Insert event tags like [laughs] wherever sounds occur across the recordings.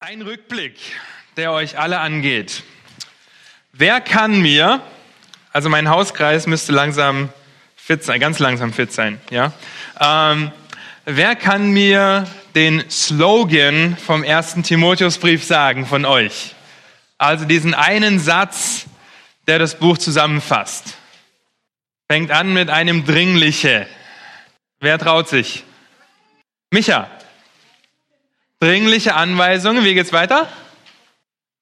Ein Rückblick, der euch alle angeht. Wer kann mir, also mein Hauskreis müsste langsam fit sein, ganz langsam fit sein, ja? Ähm, wer kann mir den Slogan vom ersten Timotheusbrief sagen von euch? Also diesen einen Satz, der das Buch zusammenfasst. Fängt an mit einem Dringliche. Wer traut sich? Micha. Dringliche Anweisungen. Wie geht's weiter?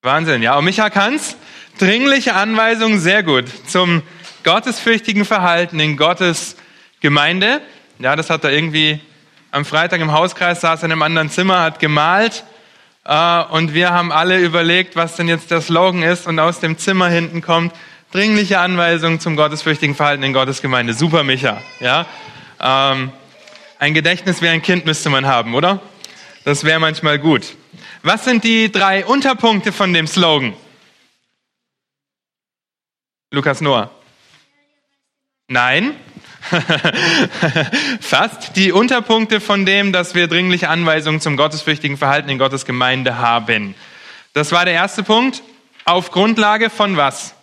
Wahnsinn. Ja, und Micha kann's. Dringliche Anweisungen, sehr gut. Zum gottesfürchtigen Verhalten in Gottes Gemeinde. Ja, das hat er irgendwie am Freitag im Hauskreis saß in einem anderen Zimmer, hat gemalt. Äh, und wir haben alle überlegt, was denn jetzt der Slogan ist. Und aus dem Zimmer hinten kommt dringliche Anweisungen zum gottesfürchtigen Verhalten in Gottes Gemeinde. Super, Micha. Ja, ähm, ein Gedächtnis wie ein Kind müsste man haben, oder? Das wäre manchmal gut. Was sind die drei Unterpunkte von dem Slogan? Lukas Noah. Nein. [laughs] Fast. Die Unterpunkte von dem, dass wir dringliche Anweisungen zum gottesfürchtigen Verhalten in Gottes Gemeinde haben. Das war der erste Punkt. Auf Grundlage von was?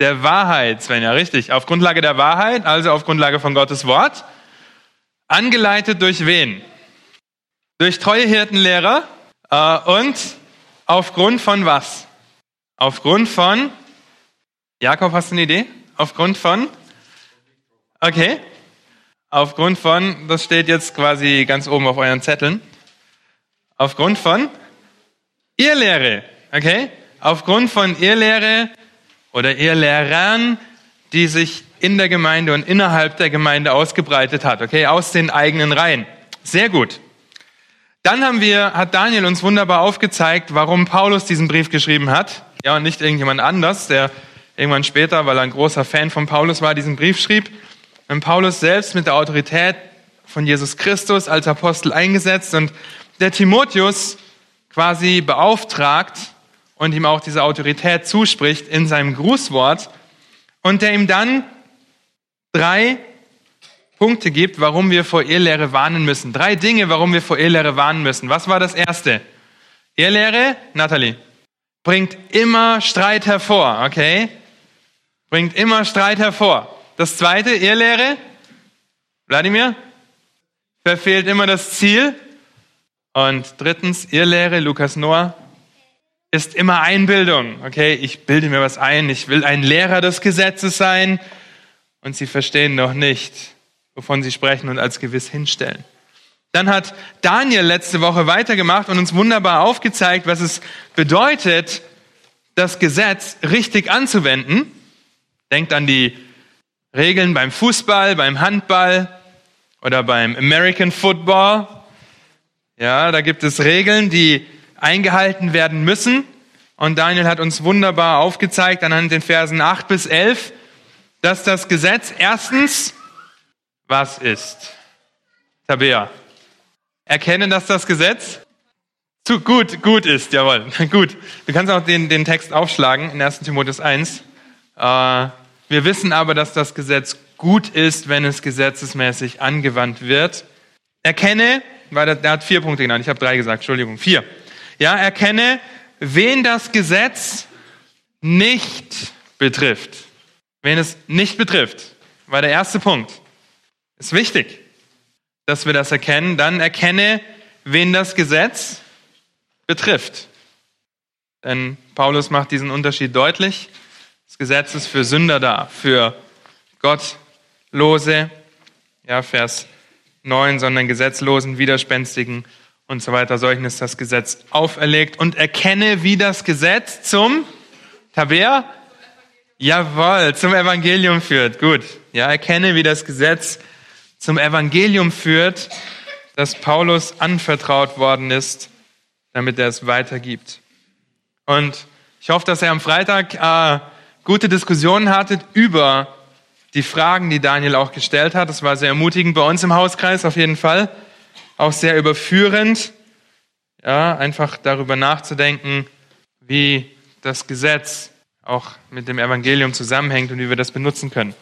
Der Wahrheit, Sven, ja richtig. Auf Grundlage der Wahrheit, also auf Grundlage von Gottes Wort. Angeleitet durch wen? Durch treue Hirtenlehrer äh, und aufgrund von was? Aufgrund von, Jakob, hast du eine Idee? Aufgrund von, okay, aufgrund von, das steht jetzt quasi ganz oben auf euren Zetteln, aufgrund von Irrlehre, okay? Aufgrund von Irrlehre oder Irrlehrern, die sich in der Gemeinde und innerhalb der Gemeinde ausgebreitet hat, okay, aus den eigenen Reihen. Sehr gut. Dann haben wir, hat Daniel uns wunderbar aufgezeigt, warum Paulus diesen Brief geschrieben hat. Ja, und nicht irgendjemand anders, der irgendwann später, weil er ein großer Fan von Paulus war, diesen Brief schrieb. Und Paulus selbst mit der Autorität von Jesus Christus als Apostel eingesetzt und der Timotheus quasi beauftragt und ihm auch diese Autorität zuspricht in seinem Grußwort und der ihm dann drei Punkte gibt, warum wir vor Irrlehre warnen müssen. Drei Dinge, warum wir vor Irrlehre warnen müssen. Was war das erste? Irrlehre, Natalie, bringt immer Streit hervor, okay? Bringt immer Streit hervor. Das zweite, Irrlehre, Wladimir, verfehlt immer das Ziel. Und drittens, Irrlehre, Lukas Noah, ist immer Einbildung, okay? Ich bilde mir was ein, ich will ein Lehrer des Gesetzes sein und sie verstehen noch nicht, wovon sie sprechen und als gewiss hinstellen. Dann hat Daniel letzte Woche weitergemacht und uns wunderbar aufgezeigt, was es bedeutet, das Gesetz richtig anzuwenden. Denkt an die Regeln beim Fußball, beim Handball oder beim American Football. Ja, da gibt es Regeln, die eingehalten werden müssen. Und Daniel hat uns wunderbar aufgezeigt anhand den Versen 8 bis 11, dass das Gesetz erstens was ist? Tabea. Erkennen, dass das Gesetz zu gut, gut ist, jawohl, [laughs] gut. Du kannst auch den, den Text aufschlagen in 1 Timotheus 1. Äh, wir wissen aber, dass das Gesetz gut ist, wenn es gesetzesmäßig angewandt wird. Erkenne, weil der hat vier Punkte genannt, ich habe drei gesagt, Entschuldigung, vier. Ja, erkenne, wen das Gesetz nicht betrifft wen es nicht betrifft, war der erste Punkt. Ist wichtig, dass wir das erkennen. Dann erkenne, wen das Gesetz betrifft. Denn Paulus macht diesen Unterschied deutlich. Das Gesetz ist für Sünder da, für Gottlose, ja, Vers 9, sondern Gesetzlosen, Widerspenstigen und so weiter. Solchen ist das Gesetz auferlegt. Und erkenne, wie das Gesetz zum Tabea Jawohl, zum Evangelium führt. Gut. Ja, erkenne, wie das Gesetz zum Evangelium führt, das Paulus anvertraut worden ist, damit er es weitergibt. Und ich hoffe, dass er am Freitag äh, gute Diskussionen hattet über die Fragen, die Daniel auch gestellt hat. Das war sehr ermutigend bei uns im Hauskreis auf jeden Fall. Auch sehr überführend. Ja, einfach darüber nachzudenken, wie das Gesetz auch mit dem Evangelium zusammenhängt und wie wir das benutzen können.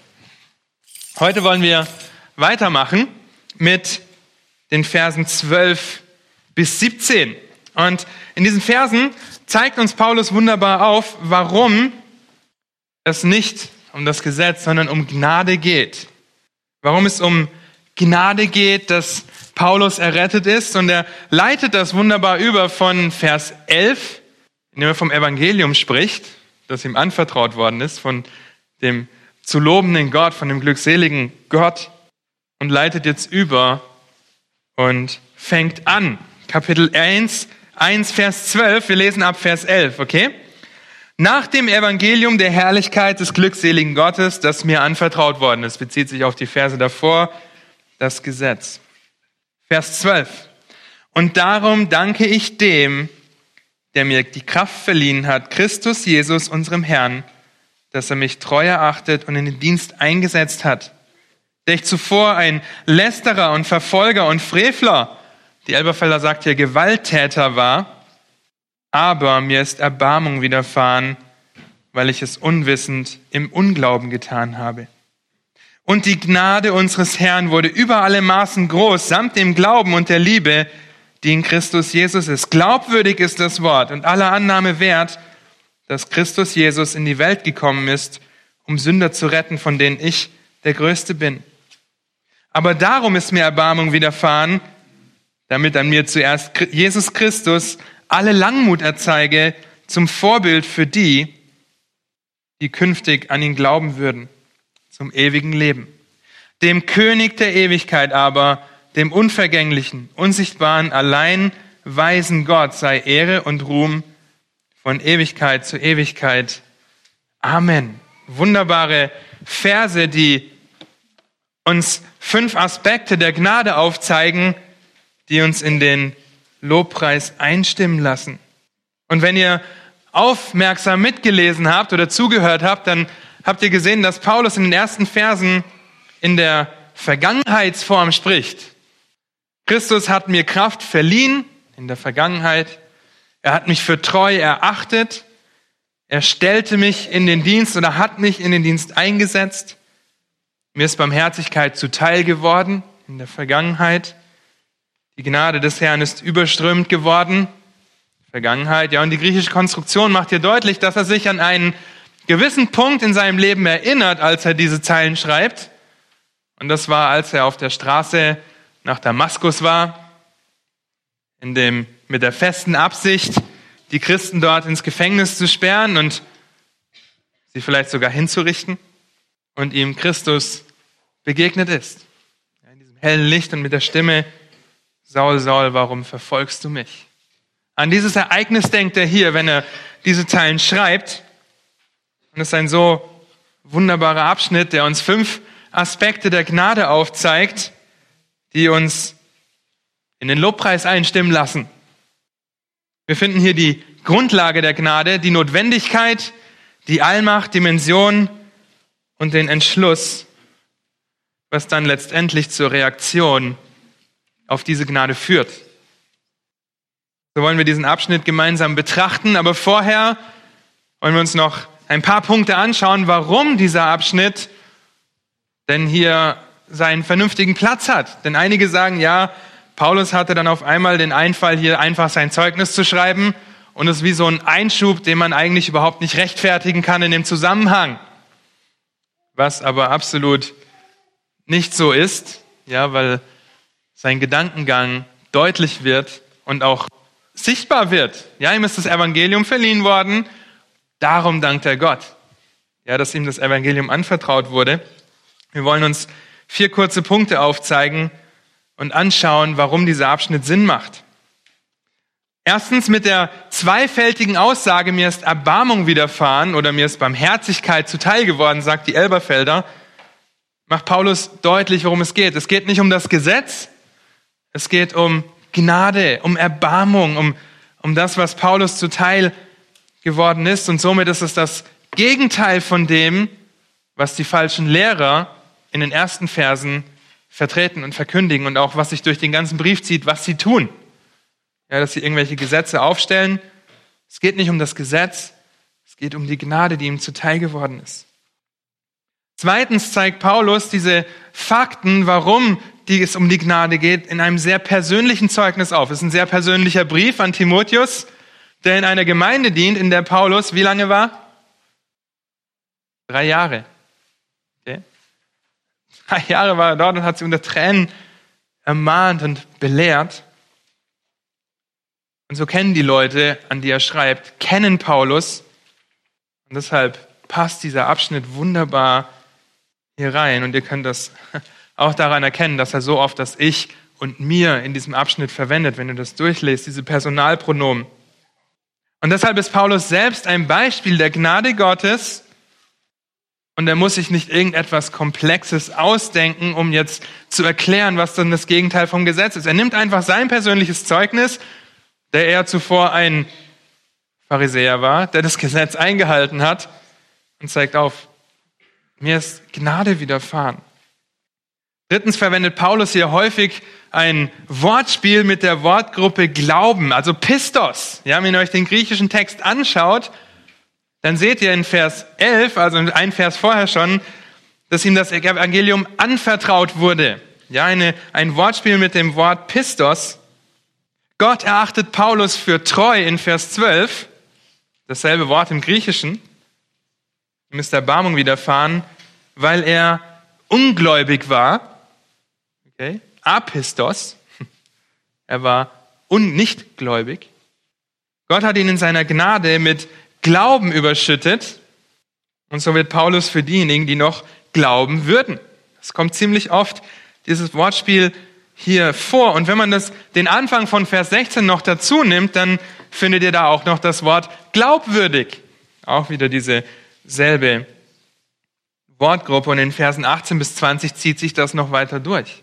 Heute wollen wir weitermachen mit den Versen 12 bis 17. Und in diesen Versen zeigt uns Paulus wunderbar auf, warum es nicht um das Gesetz, sondern um Gnade geht. Warum es um Gnade geht, dass Paulus errettet ist. Und er leitet das wunderbar über von Vers 11, in dem er vom Evangelium spricht, das ihm anvertraut worden ist, von dem zu lobenden Gott, von dem glückseligen Gott und leitet jetzt über und fängt an. Kapitel 1, 1, Vers 12. Wir lesen ab Vers 11, okay? Nach dem Evangelium der Herrlichkeit des glückseligen Gottes, das mir anvertraut worden ist, bezieht sich auf die Verse davor, das Gesetz. Vers 12. Und darum danke ich dem, der mir die Kraft verliehen hat, Christus Jesus, unserem Herrn, dass er mich treu erachtet und in den Dienst eingesetzt hat, der ich zuvor ein Lästerer und Verfolger und Frevler, die Elberfelder sagt hier Gewalttäter war, aber mir ist Erbarmung widerfahren, weil ich es unwissend im Unglauben getan habe. Und die Gnade unseres Herrn wurde über alle Maßen groß, samt dem Glauben und der Liebe, die in Christus Jesus ist. Glaubwürdig ist das Wort und aller Annahme wert, dass Christus Jesus in die Welt gekommen ist, um Sünder zu retten, von denen ich der Größte bin. Aber darum ist mir Erbarmung widerfahren, damit an mir zuerst Jesus Christus alle Langmut erzeige, zum Vorbild für die, die künftig an ihn glauben würden, zum ewigen Leben. Dem König der Ewigkeit aber, dem unvergänglichen, unsichtbaren, allein weisen Gott sei Ehre und Ruhm von Ewigkeit zu Ewigkeit. Amen. Wunderbare Verse, die uns fünf Aspekte der Gnade aufzeigen, die uns in den Lobpreis einstimmen lassen. Und wenn ihr aufmerksam mitgelesen habt oder zugehört habt, dann habt ihr gesehen, dass Paulus in den ersten Versen in der Vergangenheitsform spricht. Christus hat mir Kraft verliehen in der Vergangenheit. Er hat mich für treu erachtet. Er stellte mich in den Dienst oder hat mich in den Dienst eingesetzt. Mir ist Barmherzigkeit zuteil geworden in der Vergangenheit. Die Gnade des Herrn ist überströmend geworden. Vergangenheit. Ja, und die griechische Konstruktion macht hier deutlich, dass er sich an einen gewissen Punkt in seinem Leben erinnert, als er diese Zeilen schreibt. Und das war, als er auf der Straße nach Damaskus war, in dem mit der festen Absicht, die Christen dort ins Gefängnis zu sperren und sie vielleicht sogar hinzurichten und ihm Christus begegnet ist. In diesem hellen Licht und mit der Stimme, Saul, Saul, warum verfolgst du mich? An dieses Ereignis denkt er hier, wenn er diese Zeilen schreibt. Und es ist ein so wunderbarer Abschnitt, der uns fünf Aspekte der Gnade aufzeigt, die uns in den Lobpreis einstimmen lassen. Wir finden hier die Grundlage der Gnade, die Notwendigkeit, die Allmacht, Dimension und den Entschluss, was dann letztendlich zur Reaktion auf diese Gnade führt. So wollen wir diesen Abschnitt gemeinsam betrachten, aber vorher wollen wir uns noch ein paar Punkte anschauen, warum dieser Abschnitt denn hier seinen vernünftigen Platz hat. Denn einige sagen, ja, Paulus hatte dann auf einmal den Einfall, hier einfach sein Zeugnis zu schreiben und es ist wie so ein Einschub, den man eigentlich überhaupt nicht rechtfertigen kann in dem Zusammenhang. Was aber absolut nicht so ist, ja, weil sein Gedankengang deutlich wird und auch sichtbar wird. Ja, ihm ist das Evangelium verliehen worden. Darum dankt er Gott. Ja, dass ihm das Evangelium anvertraut wurde. Wir wollen uns vier kurze Punkte aufzeigen, und anschauen, warum dieser Abschnitt Sinn macht. Erstens mit der zweifältigen Aussage, mir ist Erbarmung widerfahren oder mir ist Barmherzigkeit zuteil geworden, sagt die Elberfelder, macht Paulus deutlich, worum es geht. Es geht nicht um das Gesetz, es geht um Gnade, um Erbarmung, um, um das, was Paulus zuteil geworden ist. Und somit ist es das Gegenteil von dem, was die falschen Lehrer in den ersten Versen vertreten und verkündigen und auch was sich durch den ganzen Brief zieht, was sie tun. Ja, dass sie irgendwelche Gesetze aufstellen. Es geht nicht um das Gesetz, es geht um die Gnade, die ihm zuteil geworden ist. Zweitens zeigt Paulus diese Fakten, warum die es um die Gnade geht, in einem sehr persönlichen Zeugnis auf. Es ist ein sehr persönlicher Brief an Timotheus, der in einer Gemeinde dient, in der Paulus wie lange war? Drei Jahre. Okay. Drei Jahre war er dort und hat sie unter Tränen ermahnt und belehrt. Und so kennen die Leute, an die er schreibt, kennen Paulus. Und deshalb passt dieser Abschnitt wunderbar hier rein. Und ihr könnt das [laughs] auch daran erkennen, dass er so oft das Ich und mir in diesem Abschnitt verwendet, wenn du das durchlässt, diese Personalpronomen. Und deshalb ist Paulus selbst ein Beispiel der Gnade Gottes. Und er muss sich nicht irgendetwas Komplexes ausdenken, um jetzt zu erklären, was dann das Gegenteil vom Gesetz ist. Er nimmt einfach sein persönliches Zeugnis, der er zuvor ein Pharisäer war, der das Gesetz eingehalten hat, und zeigt auf, mir ist Gnade widerfahren. Drittens verwendet Paulus hier häufig ein Wortspiel mit der Wortgruppe Glauben, also Pistos. Ja, wenn ihr euch den griechischen Text anschaut, dann seht ihr in Vers 11, also ein Vers vorher schon, dass ihm das Evangelium anvertraut wurde. Ja, eine, ein Wortspiel mit dem Wort Pistos. Gott erachtet Paulus für treu in Vers 12, dasselbe Wort im Griechischen. Ihm ist Erbarmung widerfahren, weil er ungläubig war Okay? Apistos. [laughs] Er war un nicht gläubig. Gott hat ihn in seiner Gnade mit Glauben überschüttet. Und so wird Paulus für diejenigen, die noch glauben würden. Es kommt ziemlich oft dieses Wortspiel hier vor. Und wenn man das, den Anfang von Vers 16 noch dazu nimmt, dann findet ihr da auch noch das Wort glaubwürdig. Auch wieder diese selbe Wortgruppe. Und in Versen 18 bis 20 zieht sich das noch weiter durch.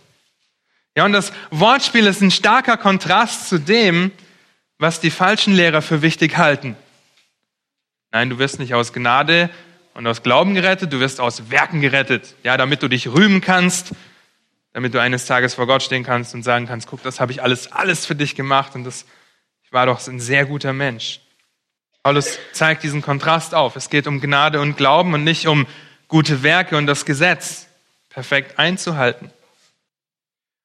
Ja, und das Wortspiel ist ein starker Kontrast zu dem, was die falschen Lehrer für wichtig halten. Nein, du wirst nicht aus Gnade und aus Glauben gerettet, du wirst aus Werken gerettet. Ja, damit du dich rühmen kannst, damit du eines Tages vor Gott stehen kannst und sagen kannst, guck, das habe ich alles, alles für dich gemacht und das, ich war doch ein sehr guter Mensch. Paulus zeigt diesen Kontrast auf. Es geht um Gnade und Glauben und nicht um gute Werke und das Gesetz perfekt einzuhalten.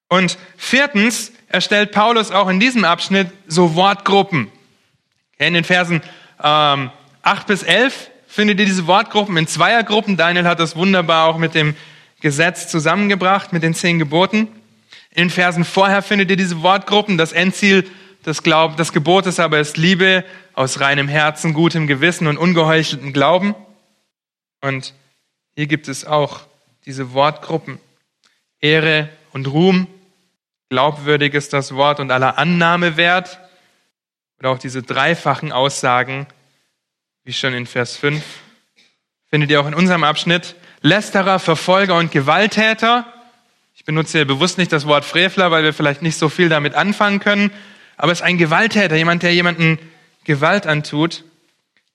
Und viertens erstellt Paulus auch in diesem Abschnitt so Wortgruppen. In den Versen ähm, 8 bis 11 findet ihr diese Wortgruppen in Zweiergruppen. Daniel hat das wunderbar auch mit dem Gesetz zusammengebracht, mit den zehn Geboten. In den Versen vorher findet ihr diese Wortgruppen. Das Endziel des, Glaub des Gebotes aber ist Liebe aus reinem Herzen, gutem Gewissen und ungeheucheltem Glauben. Und hier gibt es auch diese Wortgruppen. Ehre und Ruhm, glaubwürdig ist das Wort und aller Annahme wert. Oder auch diese dreifachen Aussagen, wie schon in Vers 5, findet ihr auch in unserem Abschnitt. Lästerer, Verfolger und Gewalttäter. Ich benutze hier bewusst nicht das Wort Frevler, weil wir vielleicht nicht so viel damit anfangen können. Aber es ist ein Gewalttäter, jemand, der jemanden Gewalt antut.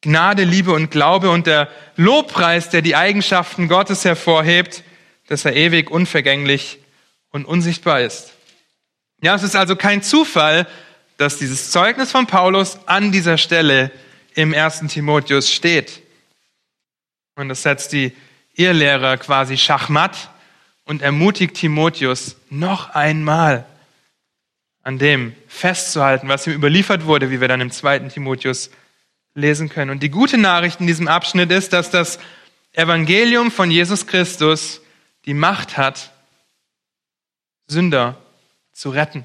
Gnade, Liebe und Glaube und der Lobpreis, der die Eigenschaften Gottes hervorhebt, dass er ewig, unvergänglich und unsichtbar ist. Ja, es ist also kein Zufall, dass dieses Zeugnis von Paulus an dieser Stelle im ersten Timotheus steht. Und das setzt die Irrlehrer quasi schachmatt und ermutigt Timotheus noch einmal an dem festzuhalten, was ihm überliefert wurde, wie wir dann im zweiten Timotheus lesen können. Und die gute Nachricht in diesem Abschnitt ist, dass das Evangelium von Jesus Christus die Macht hat, Sünder zu retten.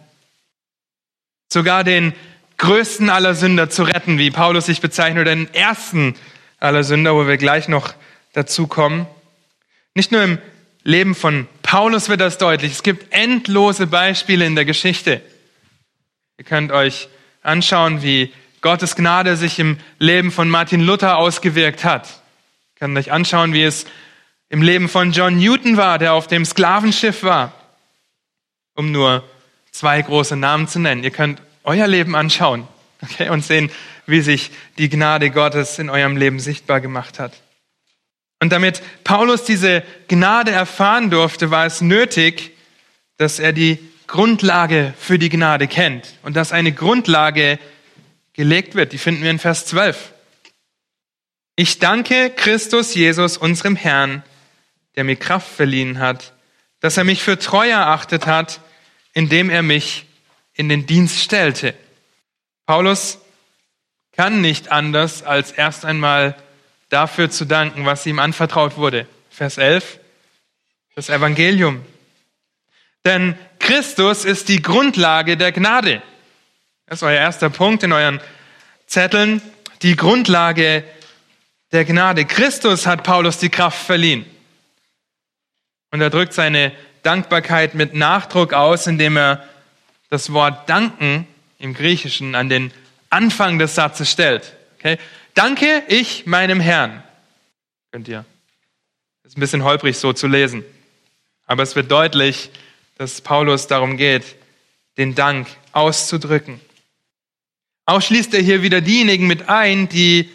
Sogar den größten aller Sünder zu retten, wie Paulus sich bezeichnet, oder den ersten aller Sünder, wo wir gleich noch dazu kommen. Nicht nur im Leben von Paulus wird das deutlich. Es gibt endlose Beispiele in der Geschichte. Ihr könnt euch anschauen, wie Gottes Gnade sich im Leben von Martin Luther ausgewirkt hat. Ihr könnt euch anschauen, wie es im Leben von John Newton war, der auf dem Sklavenschiff war, um nur zwei große Namen zu nennen. Ihr könnt euer Leben anschauen okay, und sehen, wie sich die Gnade Gottes in eurem Leben sichtbar gemacht hat. Und damit Paulus diese Gnade erfahren durfte, war es nötig, dass er die Grundlage für die Gnade kennt und dass eine Grundlage gelegt wird. Die finden wir in Vers 12. Ich danke Christus Jesus, unserem Herrn, der mir Kraft verliehen hat, dass er mich für treu erachtet hat, indem er mich in den Dienst stellte. Paulus kann nicht anders, als erst einmal dafür zu danken, was ihm anvertraut wurde. Vers 11, das Evangelium. Denn Christus ist die Grundlage der Gnade. Das ist euer erster Punkt in euren Zetteln. Die Grundlage der Gnade. Christus hat Paulus die Kraft verliehen. Und er drückt seine Dankbarkeit mit Nachdruck aus, indem er das Wort danken im Griechischen an den Anfang des Satzes stellt. Okay? Danke ich meinem Herrn. Könnt ihr. Ist ein bisschen holprig so zu lesen. Aber es wird deutlich, dass Paulus darum geht, den Dank auszudrücken. Auch schließt er hier wieder diejenigen mit ein, die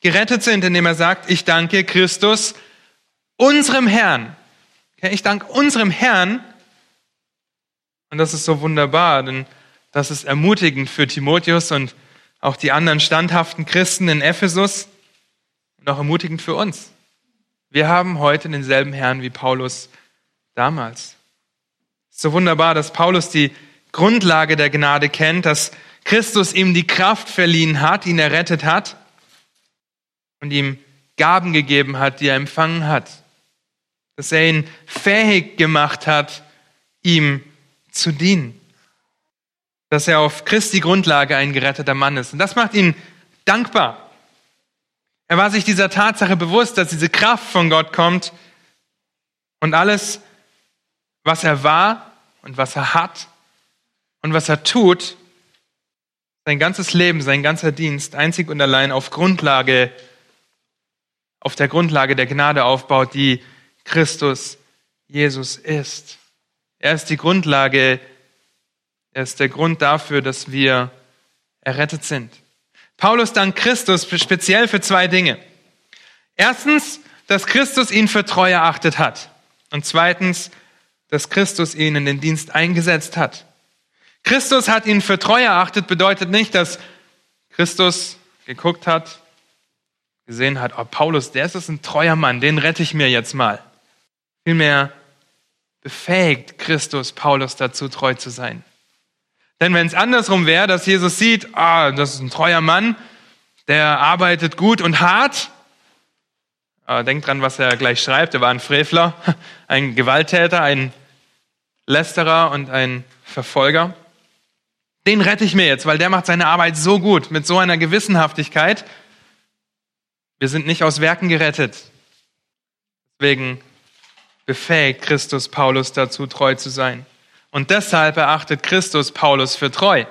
gerettet sind, indem er sagt, ich danke Christus, unserem Herrn. Ich danke unserem Herrn. Und das ist so wunderbar, denn das ist ermutigend für Timotheus und auch die anderen standhaften Christen in Ephesus und auch ermutigend für uns. Wir haben heute denselben Herrn wie Paulus damals. So wunderbar, dass Paulus die Grundlage der Gnade kennt, dass Christus ihm die Kraft verliehen hat, ihn errettet hat und ihm Gaben gegeben hat, die er empfangen hat. Dass er ihn fähig gemacht hat, ihm zu dienen. Dass er auf Christi Grundlage ein geretteter Mann ist. Und das macht ihn dankbar. Er war sich dieser Tatsache bewusst, dass diese Kraft von Gott kommt und alles, was er war und was er hat und was er tut, sein ganzes Leben, sein ganzer Dienst einzig und allein auf Grundlage, auf der Grundlage der Gnade aufbaut, die Christus Jesus ist. Er ist die Grundlage, er ist der Grund dafür, dass wir errettet sind. Paulus dankt Christus speziell für zwei Dinge. Erstens, dass Christus ihn für treu erachtet hat. Und zweitens, dass Christus ihn in den Dienst eingesetzt hat. Christus hat ihn für treu erachtet, bedeutet nicht, dass Christus geguckt hat, gesehen hat, oh Paulus, der ist ein treuer Mann, den rette ich mir jetzt mal. Vielmehr befähigt Christus Paulus dazu, treu zu sein. Denn wenn es andersrum wäre, dass Jesus sieht, ah, das ist ein treuer Mann, der arbeitet gut und hart, aber denkt dran, was er gleich schreibt, er war ein Frevler, [laughs] ein Gewalttäter, ein Lästerer und ein Verfolger. Den rette ich mir jetzt, weil der macht seine Arbeit so gut, mit so einer Gewissenhaftigkeit. Wir sind nicht aus Werken gerettet. Deswegen befähigt Christus Paulus dazu, treu zu sein. Und deshalb erachtet Christus Paulus für treu.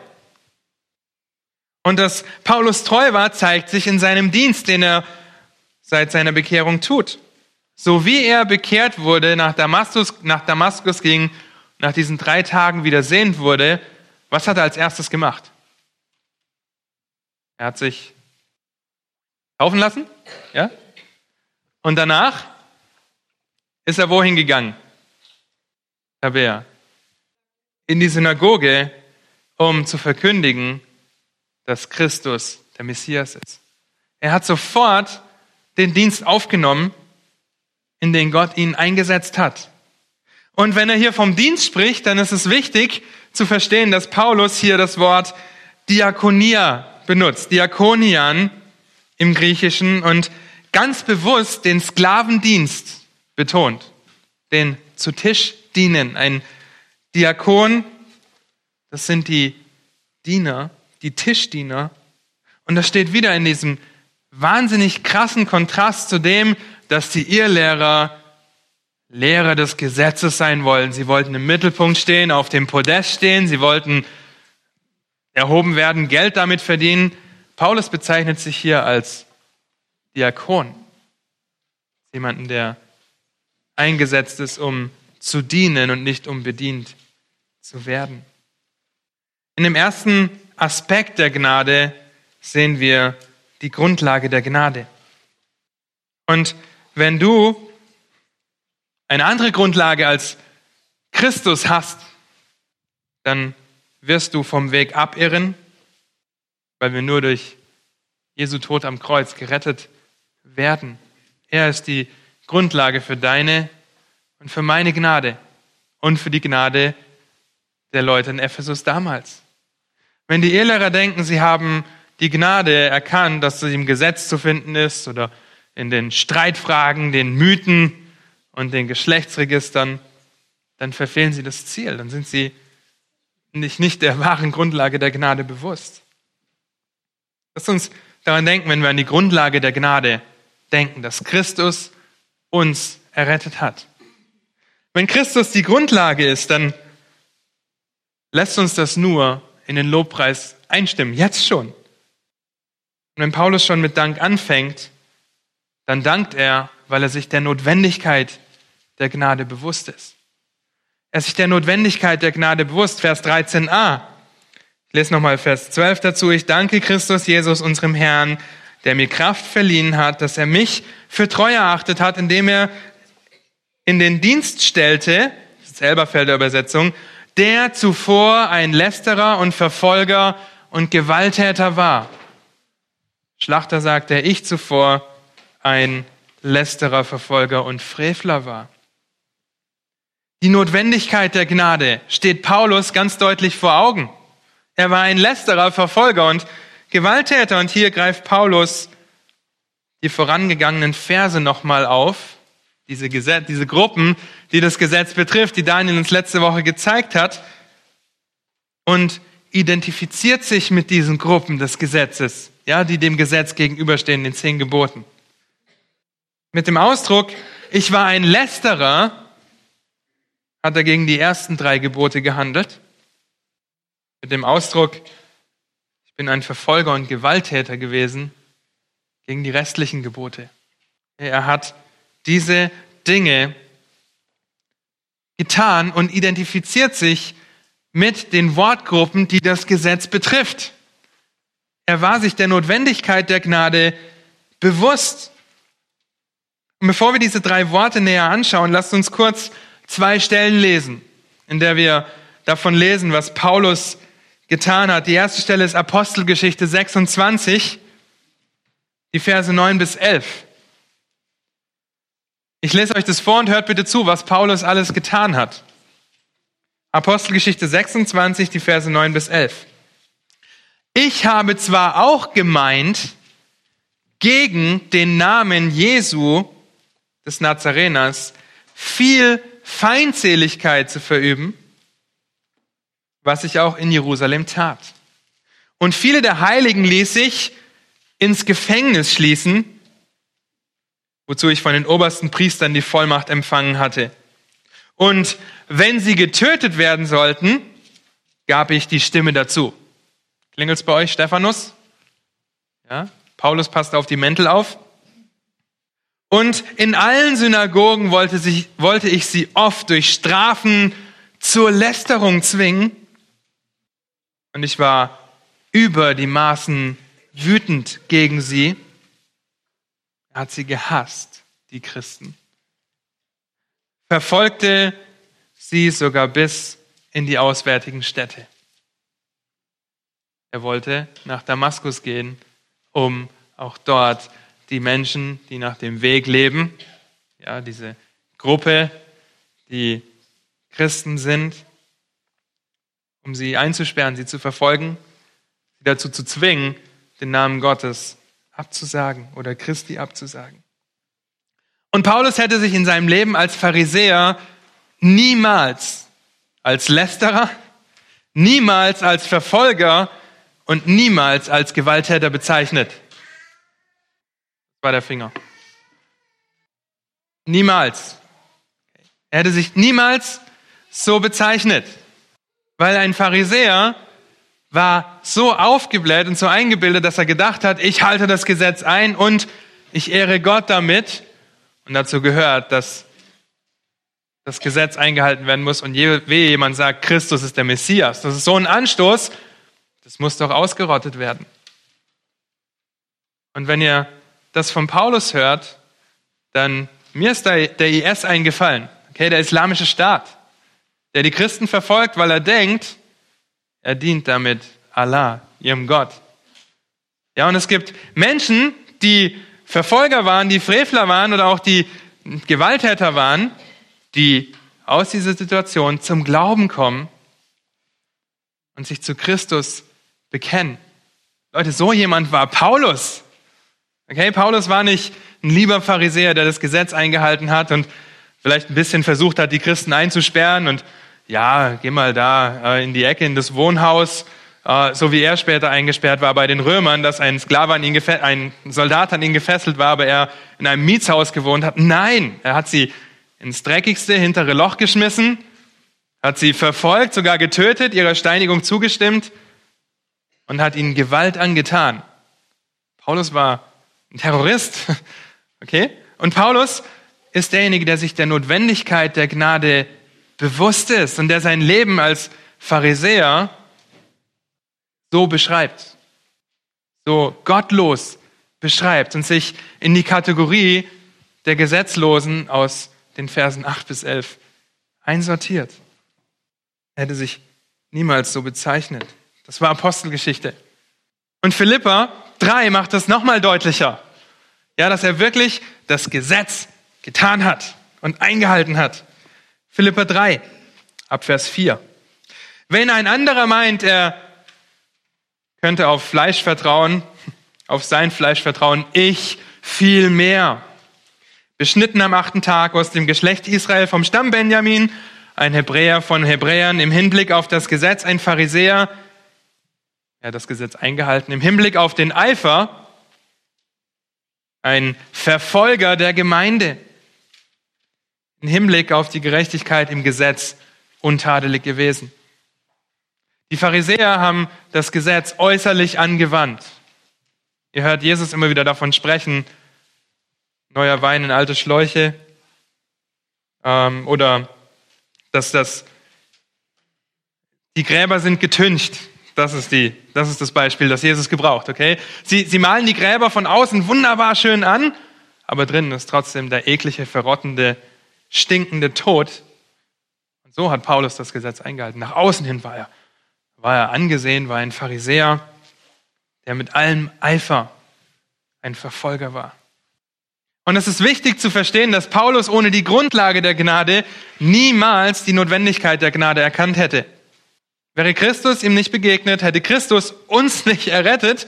Und dass Paulus treu war, zeigt sich in seinem Dienst, den er seit seiner Bekehrung tut. So wie er bekehrt wurde, nach Damaskus, nach Damaskus ging, nach diesen drei Tagen wieder sehend wurde, was hat er als erstes gemacht? Er hat sich taufen lassen, ja? Und danach ist er wohin gegangen? Tabea. In die Synagoge, um zu verkündigen, dass Christus der Messias ist. Er hat sofort den Dienst aufgenommen, in den Gott ihn eingesetzt hat. Und wenn er hier vom Dienst spricht, dann ist es wichtig, zu verstehen, dass Paulus hier das Wort Diakonia benutzt, Diakonian im Griechischen und ganz bewusst den Sklavendienst betont, den zu Tisch dienen. Ein Diakon, das sind die Diener, die Tischdiener. Und das steht wieder in diesem wahnsinnig krassen Kontrast zu dem, dass die Irrlehrer Lehrer des Gesetzes sein wollen. Sie wollten im Mittelpunkt stehen, auf dem Podest stehen, sie wollten erhoben werden, Geld damit verdienen. Paulus bezeichnet sich hier als Diakon, jemanden, der eingesetzt ist, um zu dienen und nicht um bedient zu werden. In dem ersten Aspekt der Gnade sehen wir die Grundlage der Gnade. Und wenn du eine andere Grundlage als Christus hast, dann wirst du vom Weg abirren, weil wir nur durch Jesu Tod am Kreuz gerettet werden. Er ist die Grundlage für deine und für meine Gnade. und für die Gnade der Leute in Ephesus damals. Wenn die Ehelehrer denken, sie haben die Gnade erkannt, dass sie im Gesetz zu finden ist oder in den Streitfragen, den Mythen und den Geschlechtsregistern, dann verfehlen sie das Ziel, dann sind sie nicht, nicht der wahren Grundlage der Gnade bewusst. Lass uns daran denken, wenn wir an die Grundlage der Gnade denken, dass Christus uns errettet hat. Wenn Christus die Grundlage ist, dann lässt uns das nur in den Lobpreis einstimmen, jetzt schon. Und wenn Paulus schon mit Dank anfängt, dann dankt er, weil er sich der Notwendigkeit der Gnade bewusst ist. Er ist sich der Notwendigkeit der Gnade bewusst. Vers 13a. Ich lese nochmal Vers 12 dazu. Ich danke Christus Jesus, unserem Herrn, der mir Kraft verliehen hat, dass er mich für treu erachtet hat, indem er in den Dienst stellte, selber Felder Übersetzung, der zuvor ein Lästerer und Verfolger und Gewalttäter war. Schlachter sagt der ich zuvor ein Lästerer, Verfolger und Frevler war. Die Notwendigkeit der Gnade steht Paulus ganz deutlich vor Augen. Er war ein Lästerer, Verfolger und Gewalttäter. Und hier greift Paulus die vorangegangenen Verse nochmal auf, diese, Gesetz, diese Gruppen, die das Gesetz betrifft, die Daniel uns letzte Woche gezeigt hat, und identifiziert sich mit diesen Gruppen des Gesetzes, ja, die dem Gesetz gegenüberstehen, den zehn Geboten. Mit dem Ausdruck, ich war ein Lästerer, hat er gegen die ersten drei Gebote gehandelt. Mit dem Ausdruck, ich bin ein Verfolger und Gewalttäter gewesen, gegen die restlichen Gebote. Er hat diese Dinge getan und identifiziert sich mit den Wortgruppen, die das Gesetz betrifft. Er war sich der Notwendigkeit der Gnade bewusst. Und bevor wir diese drei Worte näher anschauen, lasst uns kurz zwei Stellen lesen, in der wir davon lesen, was Paulus getan hat. Die erste Stelle ist Apostelgeschichte 26, die Verse 9 bis 11. Ich lese euch das vor und hört bitte zu, was Paulus alles getan hat. Apostelgeschichte 26, die Verse 9 bis 11. Ich habe zwar auch gemeint, gegen den Namen Jesu des Nazareners viel Feindseligkeit zu verüben, was ich auch in Jerusalem tat. Und viele der Heiligen ließ ich ins Gefängnis schließen, wozu ich von den obersten Priestern die Vollmacht empfangen hatte. Und wenn sie getötet werden sollten, gab ich die Stimme dazu. Klingelt's bei euch, Stephanus? Ja? Paulus passt auf die Mäntel auf. Und in allen Synagogen wollte, sich, wollte ich sie oft durch Strafen zur Lästerung zwingen. Und ich war über die Maßen wütend gegen sie. Er hat sie gehasst, die Christen. Verfolgte sie sogar bis in die auswärtigen Städte. Er wollte nach Damaskus gehen, um auch dort die Menschen, die nach dem Weg leben, ja, diese Gruppe, die Christen sind, um sie einzusperren, sie zu verfolgen, sie dazu zu zwingen, den Namen Gottes abzusagen oder Christi abzusagen. Und Paulus hätte sich in seinem Leben als Pharisäer niemals als Lästerer, niemals als Verfolger und niemals als Gewalttäter bezeichnet war der Finger. Niemals. Er hätte sich niemals so bezeichnet, weil ein Pharisäer war so aufgebläht und so eingebildet, dass er gedacht hat, ich halte das Gesetz ein und ich ehre Gott damit. Und dazu gehört, dass das Gesetz eingehalten werden muss und wehe jemand sagt, Christus ist der Messias. Das ist so ein Anstoß, das muss doch ausgerottet werden. Und wenn ihr das von Paulus hört, dann mir ist der, der IS eingefallen, okay, der islamische Staat, der die Christen verfolgt, weil er denkt, er dient damit Allah, ihrem Gott. Ja, und es gibt Menschen, die Verfolger waren, die Frevler waren oder auch die Gewalttäter waren, die aus dieser Situation zum Glauben kommen und sich zu Christus bekennen. Leute, so jemand war Paulus. Okay, Paulus war nicht ein lieber Pharisäer, der das Gesetz eingehalten hat und vielleicht ein bisschen versucht hat, die Christen einzusperren und ja, geh mal da äh, in die Ecke in das Wohnhaus, äh, so wie er später eingesperrt war bei den Römern, dass ein Sklave an ihn ein Soldat an ihn gefesselt war, aber er in einem Mietshaus gewohnt hat. Nein, er hat sie ins dreckigste hintere Loch geschmissen, hat sie verfolgt, sogar getötet, ihrer Steinigung zugestimmt und hat ihnen Gewalt angetan. Paulus war ein Terrorist, [laughs] okay? Und Paulus ist derjenige, der sich der Notwendigkeit der Gnade bewusst ist und der sein Leben als Pharisäer so beschreibt, so gottlos beschreibt und sich in die Kategorie der Gesetzlosen aus den Versen 8 bis 11 einsortiert. Er hätte sich niemals so bezeichnet. Das war Apostelgeschichte. Und Philippa 3 macht das nochmal deutlicher. Ja, dass er wirklich das Gesetz getan hat und eingehalten hat. Philippa 3, ab Vers 4. Wenn ein anderer meint, er könnte auf Fleisch vertrauen, [laughs] auf sein Fleisch vertrauen, ich viel mehr beschnitten am achten Tag aus dem Geschlecht Israel vom Stamm Benjamin, ein Hebräer von Hebräern im Hinblick auf das Gesetz, ein Pharisäer, er hat das Gesetz eingehalten, im Hinblick auf den Eifer, ein Verfolger der Gemeinde, im Hinblick auf die Gerechtigkeit im Gesetz untadelig gewesen. Die Pharisäer haben das Gesetz äußerlich angewandt. Ihr hört Jesus immer wieder davon sprechen, neuer Wein in alte Schläuche. Ähm, oder dass das, die Gräber sind getüncht. Das ist, die, das ist das Beispiel, das Jesus gebraucht, okay? Sie, sie malen die Gräber von außen wunderbar schön an, aber drinnen ist trotzdem der eklige, verrottende, stinkende Tod. Und so hat Paulus das Gesetz eingehalten. Nach außen hin war er, war er angesehen, war ein Pharisäer, der mit allem Eifer ein Verfolger war. Und es ist wichtig zu verstehen, dass Paulus ohne die Grundlage der Gnade niemals die Notwendigkeit der Gnade erkannt hätte. Wäre Christus ihm nicht begegnet, hätte Christus uns [laughs] nicht errettet,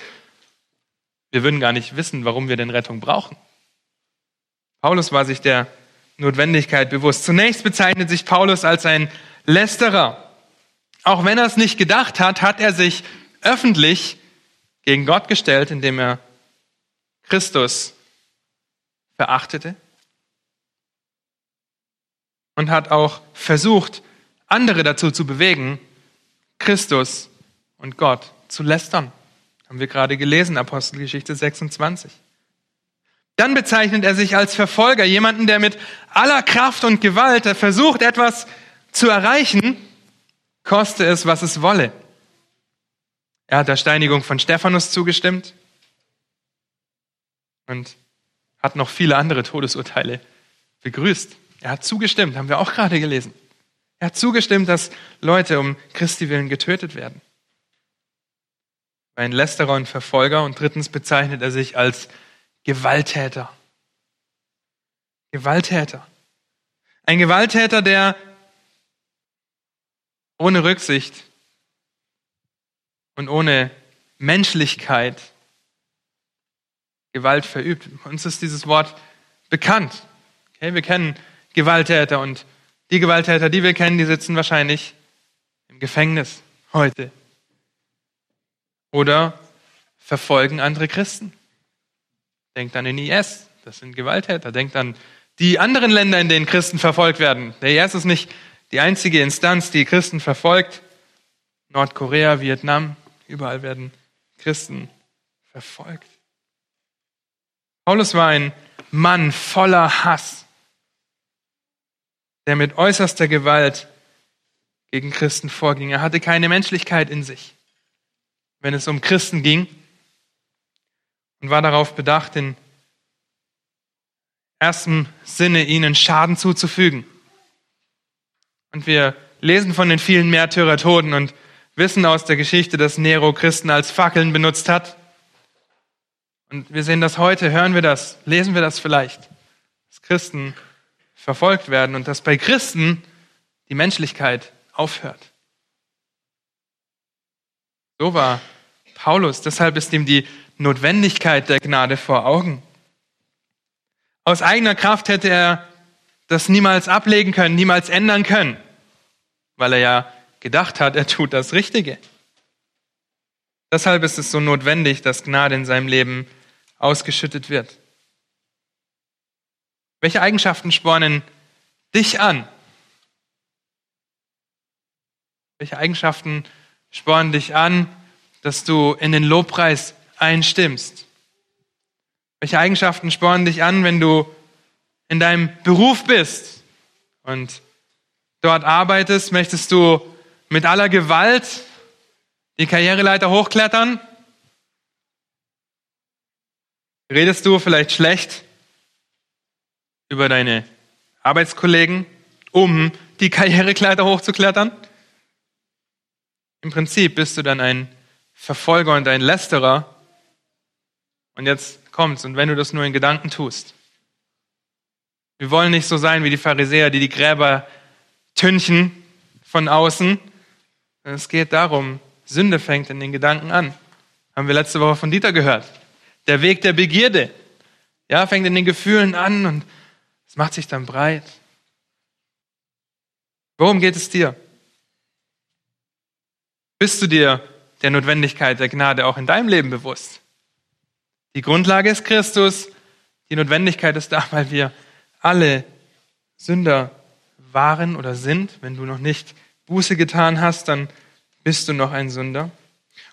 wir würden gar nicht wissen, warum wir denn Rettung brauchen. Paulus war sich der Notwendigkeit bewusst. Zunächst bezeichnet sich Paulus als ein Lästerer. Auch wenn er es nicht gedacht hat, hat er sich öffentlich gegen Gott gestellt, indem er Christus verachtete und hat auch versucht, andere dazu zu bewegen, Christus und Gott zu lästern. Haben wir gerade gelesen, Apostelgeschichte 26. Dann bezeichnet er sich als Verfolger, jemanden, der mit aller Kraft und Gewalt versucht, etwas zu erreichen, koste es, was es wolle. Er hat der Steinigung von Stephanus zugestimmt und hat noch viele andere Todesurteile begrüßt. Er hat zugestimmt, haben wir auch gerade gelesen. Er hat zugestimmt, dass Leute um Christi willen getötet werden. Ein Lästerer und Verfolger und drittens bezeichnet er sich als Gewalttäter. Gewalttäter. Ein Gewalttäter, der ohne Rücksicht und ohne Menschlichkeit Gewalt verübt. Uns ist dieses Wort bekannt. Okay, wir kennen Gewalttäter und die Gewalttäter, die wir kennen, die sitzen wahrscheinlich im Gefängnis heute oder verfolgen andere Christen. Denkt an den IS, das sind Gewalttäter. Denkt an die anderen Länder, in denen Christen verfolgt werden. Der IS ist nicht die einzige Instanz, die Christen verfolgt. Nordkorea, Vietnam, überall werden Christen verfolgt. Paulus war ein Mann voller Hass, der mit äußerster Gewalt gegen Christen vorging. Er hatte keine Menschlichkeit in sich, wenn es um Christen ging und war darauf bedacht, in erstem Sinne ihnen Schaden zuzufügen. Und wir lesen von den vielen Märtyrertoten und wissen aus der Geschichte, dass Nero Christen als Fackeln benutzt hat und wir sehen das heute, hören wir das, lesen wir das vielleicht, dass Christen verfolgt werden und dass bei Christen die Menschlichkeit aufhört. So war Paulus. Deshalb ist ihm die Notwendigkeit der Gnade vor Augen. Aus eigener Kraft hätte er das niemals ablegen können, niemals ändern können, weil er ja gedacht hat, er tut das Richtige. Deshalb ist es so notwendig, dass Gnade in seinem Leben ausgeschüttet wird. Welche Eigenschaften spornen dich an? Welche Eigenschaften spornen dich an, dass du in den Lobpreis einstimmst? Welche Eigenschaften spornen dich an, wenn du in deinem Beruf bist und dort arbeitest? Möchtest du mit aller Gewalt die Karriereleiter hochklettern? Redest du vielleicht schlecht über deine Arbeitskollegen, um die Karrierekleiter hochzuklettern? Im Prinzip bist du dann ein Verfolger und ein Lästerer. Und jetzt kommt's. Und wenn du das nur in Gedanken tust. Wir wollen nicht so sein wie die Pharisäer, die die Gräber tünchen von außen. Es geht darum, Sünde fängt in den Gedanken an. Haben wir letzte Woche von Dieter gehört. Der Weg der Begierde. Ja, fängt in den Gefühlen an und es macht sich dann breit. Worum geht es dir? Bist du dir der Notwendigkeit der Gnade auch in deinem Leben bewusst? Die Grundlage ist Christus. Die Notwendigkeit ist da, [laughs] weil wir alle Sünder waren oder sind. Wenn du noch nicht Buße getan hast, dann bist du noch ein Sünder.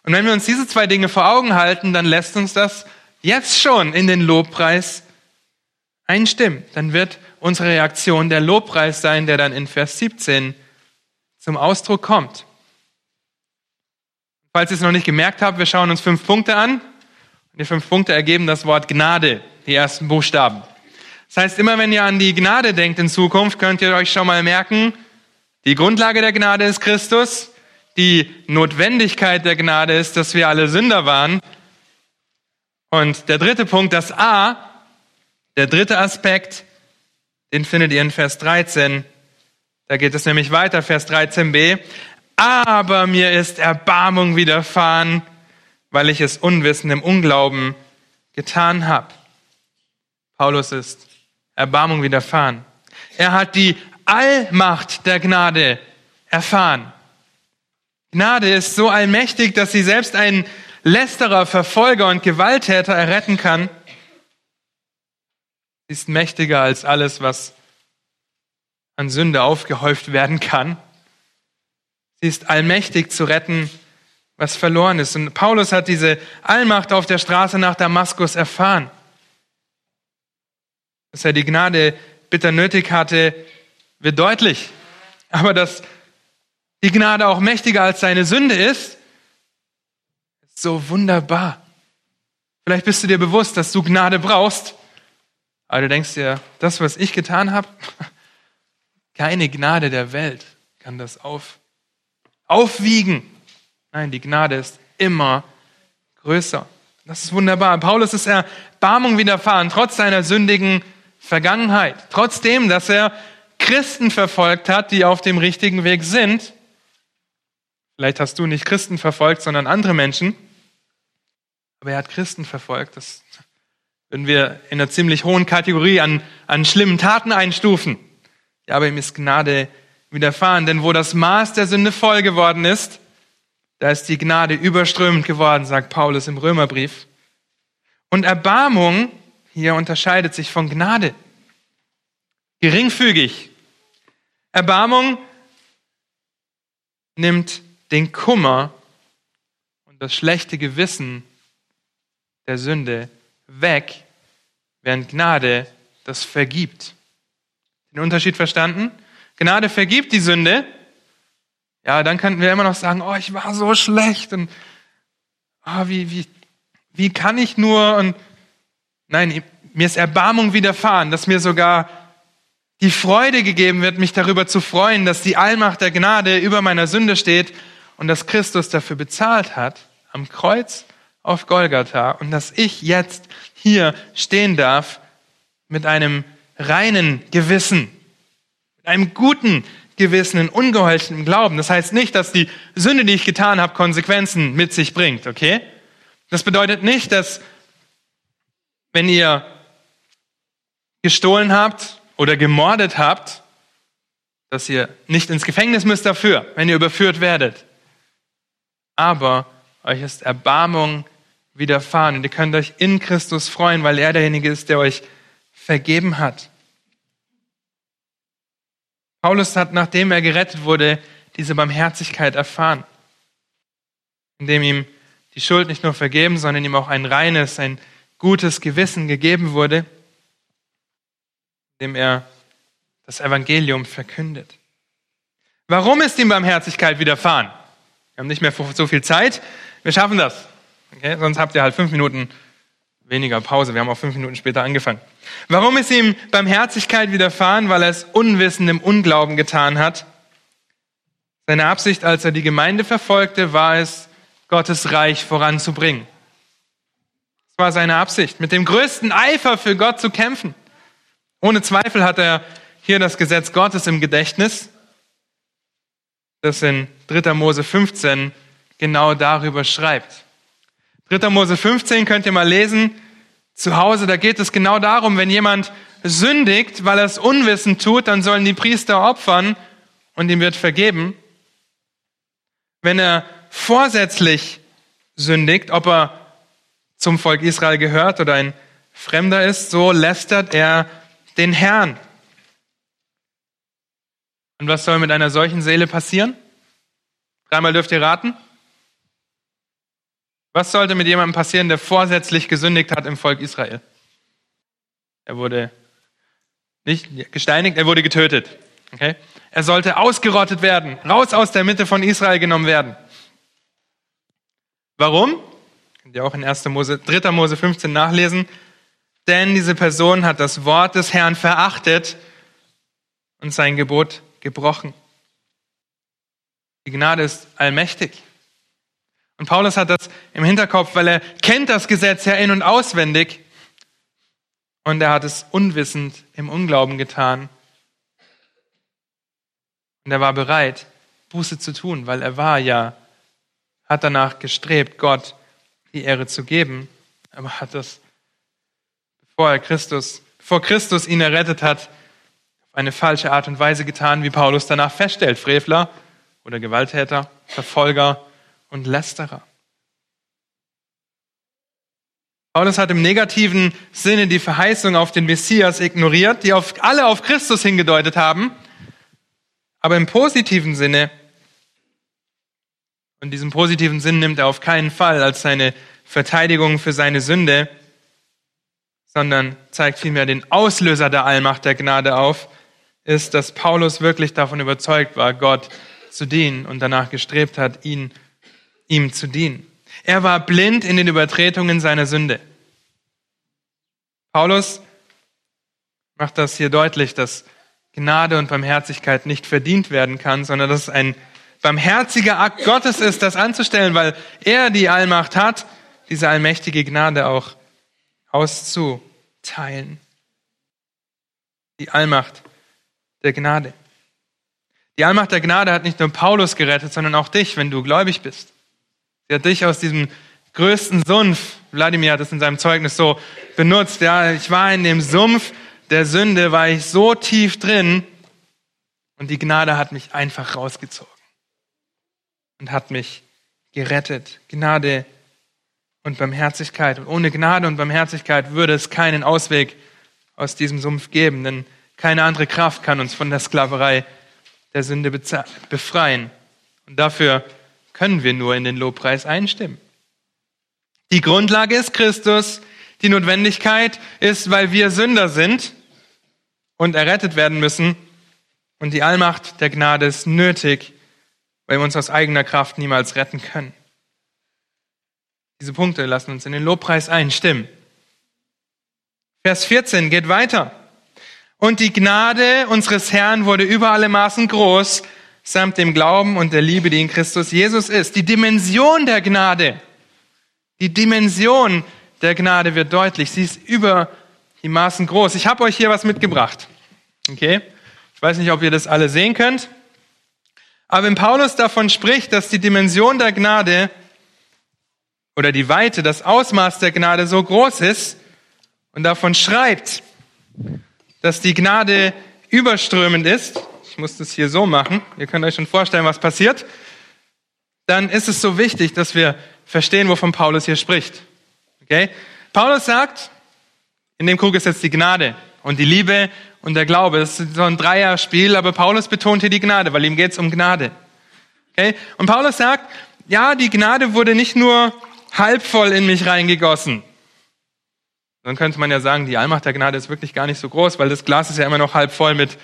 Und wenn wir uns diese zwei Dinge vor Augen halten, dann lässt uns das jetzt schon in den Lobpreis einstimmen. Dann wird unsere Reaktion der Lobpreis sein, der dann in Vers 17 zum Ausdruck kommt. Falls ihr es noch nicht gemerkt habt, wir schauen uns fünf Punkte an. Die fünf Punkte ergeben das Wort Gnade, die ersten Buchstaben. Das heißt, immer wenn ihr an die Gnade denkt in Zukunft, könnt ihr euch schon mal merken, die Grundlage der Gnade ist Christus. Die Notwendigkeit der Gnade ist, dass wir alle Sünder waren. Und der dritte Punkt, das A, der dritte Aspekt, den findet ihr in Vers 13. Da geht es nämlich weiter, Vers 13b. Aber mir ist Erbarmung widerfahren, weil ich es unwissend im Unglauben getan habe. Paulus ist Erbarmung widerfahren. Er hat die Allmacht der Gnade erfahren. Gnade ist so allmächtig, dass sie selbst einen Lästerer, Verfolger und Gewalttäter erretten kann. Sie ist mächtiger als alles, was an Sünde aufgehäuft werden kann. Sie ist allmächtig zu retten, was verloren ist. Und Paulus hat diese Allmacht auf der Straße nach Damaskus erfahren. Dass er die Gnade bitter nötig hatte, wird deutlich. Aber dass die Gnade auch mächtiger als seine Sünde ist, ist so wunderbar. Vielleicht bist du dir bewusst, dass du Gnade brauchst, aber du denkst dir, das, was ich getan habe, [laughs] keine Gnade der Welt kann das auf, aufwiegen. Nein, die Gnade ist immer größer. Das ist wunderbar. Paulus ist Erbarmung widerfahren, trotz seiner sündigen Vergangenheit. Trotzdem, dass er Christen verfolgt hat, die auf dem richtigen Weg sind. Vielleicht hast du nicht Christen verfolgt, sondern andere Menschen. Aber er hat Christen verfolgt. Das würden wir in einer ziemlich hohen Kategorie an, an schlimmen Taten einstufen. Ja, aber ihm ist Gnade widerfahren. Denn wo das Maß der Sünde voll geworden ist, da ist die Gnade überströmend geworden, sagt Paulus im Römerbrief. Und Erbarmung hier unterscheidet sich von Gnade. Geringfügig. Erbarmung nimmt den Kummer und das schlechte Gewissen der Sünde weg, während Gnade das vergibt. Den Unterschied verstanden? Gnade vergibt die Sünde, ja, dann könnten wir immer noch sagen, oh, ich war so schlecht und oh, wie, wie, wie kann ich nur und nein, mir ist Erbarmung widerfahren, dass mir sogar die Freude gegeben wird, mich darüber zu freuen, dass die Allmacht der Gnade über meiner Sünde steht und dass Christus dafür bezahlt hat am Kreuz auf Golgatha und dass ich jetzt hier stehen darf mit einem reinen Gewissen, mit einem guten Gewissen, in ungeheucheltem Glauben. Das heißt nicht, dass die Sünde, die ich getan habe, Konsequenzen mit sich bringt, okay? Das bedeutet nicht, dass wenn ihr gestohlen habt oder gemordet habt, dass ihr nicht ins Gefängnis müsst dafür, wenn ihr überführt werdet. Aber euch ist Erbarmung widerfahren und ihr könnt euch in Christus freuen, weil er derjenige ist, der euch vergeben hat. Paulus hat, nachdem er gerettet wurde, diese Barmherzigkeit erfahren, indem ihm die Schuld nicht nur vergeben, sondern ihm auch ein reines, ein gutes Gewissen gegeben wurde, indem er das Evangelium verkündet. Warum ist ihm Barmherzigkeit widerfahren? Wir haben nicht mehr so viel Zeit. Wir schaffen das. Okay? Sonst habt ihr halt fünf Minuten weniger Pause. Wir haben auch fünf Minuten später angefangen. Warum ist ihm Barmherzigkeit widerfahren? Weil er es unwissend im Unglauben getan hat. Seine Absicht, als er die Gemeinde verfolgte, war es, Gottes Reich voranzubringen. Das war seine Absicht, mit dem größten Eifer für Gott zu kämpfen. Ohne Zweifel hat er hier das Gesetz Gottes im Gedächtnis, das in 3. Mose 15 genau darüber schreibt. 3. Mose 15 könnt ihr mal lesen. Zu Hause, da geht es genau darum, wenn jemand sündigt, weil er es unwissend tut, dann sollen die Priester opfern und ihm wird vergeben. Wenn er vorsätzlich sündigt, ob er zum Volk Israel gehört oder ein Fremder ist, so lästert er den Herrn. Und was soll mit einer solchen Seele passieren? Dreimal dürft ihr raten. Was sollte mit jemandem passieren, der vorsätzlich gesündigt hat im Volk Israel? Er wurde nicht gesteinigt, er wurde getötet. Okay? Er sollte ausgerottet werden, raus aus der Mitte von Israel genommen werden. Warum? Könnt ihr auch in 1. Mose, 3. Mose 15 nachlesen. Denn diese Person hat das Wort des Herrn verachtet und sein Gebot gebrochen. Die Gnade ist allmächtig. Und Paulus hat das im Hinterkopf, weil er kennt das Gesetz ja in und auswendig. Und er hat es unwissend im Unglauben getan. Und er war bereit, Buße zu tun, weil er war ja hat danach gestrebt, Gott die Ehre zu geben, aber hat das, bevor er Christus, bevor Christus ihn errettet hat, auf eine falsche Art und Weise getan, wie Paulus danach feststellt. Frevler oder Gewalttäter, Verfolger und Lästerer. Paulus hat im negativen Sinne die Verheißung auf den Messias ignoriert, die auf, alle auf Christus hingedeutet haben. Aber im positiven Sinne und diesen positiven Sinn nimmt er auf keinen Fall als seine Verteidigung für seine Sünde, sondern zeigt vielmehr den Auslöser der Allmacht der Gnade auf, ist, dass Paulus wirklich davon überzeugt war, Gott zu dienen und danach gestrebt hat, ihn, ihm zu dienen. Er war blind in den Übertretungen seiner Sünde. Paulus macht das hier deutlich, dass Gnade und Barmherzigkeit nicht verdient werden kann, sondern dass es ein barmherziger Akt Gottes ist, das anzustellen, weil er die Allmacht hat, diese allmächtige Gnade auch auszuteilen. Die Allmacht der Gnade. Die Allmacht der Gnade hat nicht nur Paulus gerettet, sondern auch dich, wenn du gläubig bist. Hat dich aus diesem größten Sumpf, Wladimir hat es in seinem Zeugnis so benutzt, ja, ich war in dem Sumpf der Sünde, war ich so tief drin und die Gnade hat mich einfach rausgezogen und hat mich gerettet. Gnade und Barmherzigkeit. Und ohne Gnade und Barmherzigkeit würde es keinen Ausweg aus diesem Sumpf geben, denn keine andere Kraft kann uns von der Sklaverei der Sünde befreien. Und dafür können wir nur in den Lobpreis einstimmen. Die Grundlage ist Christus. Die Notwendigkeit ist, weil wir Sünder sind und errettet werden müssen. Und die Allmacht der Gnade ist nötig, weil wir uns aus eigener Kraft niemals retten können. Diese Punkte lassen uns in den Lobpreis einstimmen. Vers 14 geht weiter. Und die Gnade unseres Herrn wurde über alle Maßen groß, samt dem Glauben und der Liebe, die in Christus Jesus ist. Die Dimension der Gnade, die Dimension der Gnade wird deutlich. Sie ist über die Maßen groß. Ich habe euch hier was mitgebracht. Okay? Ich weiß nicht, ob ihr das alle sehen könnt. Aber wenn Paulus davon spricht, dass die Dimension der Gnade oder die Weite, das Ausmaß der Gnade so groß ist und davon schreibt, dass die Gnade überströmend ist, muss das hier so machen, ihr könnt euch schon vorstellen, was passiert, dann ist es so wichtig, dass wir verstehen, wovon Paulus hier spricht. Okay? Paulus sagt, in dem Krug ist jetzt die Gnade und die Liebe und der Glaube. Das ist so ein Dreierspiel, aber Paulus betont hier die Gnade, weil ihm geht es um Gnade. Okay? Und Paulus sagt, ja, die Gnade wurde nicht nur halb voll in mich reingegossen. Dann könnte man ja sagen, die Allmacht der Gnade ist wirklich gar nicht so groß, weil das Glas ist ja immer noch halb voll mit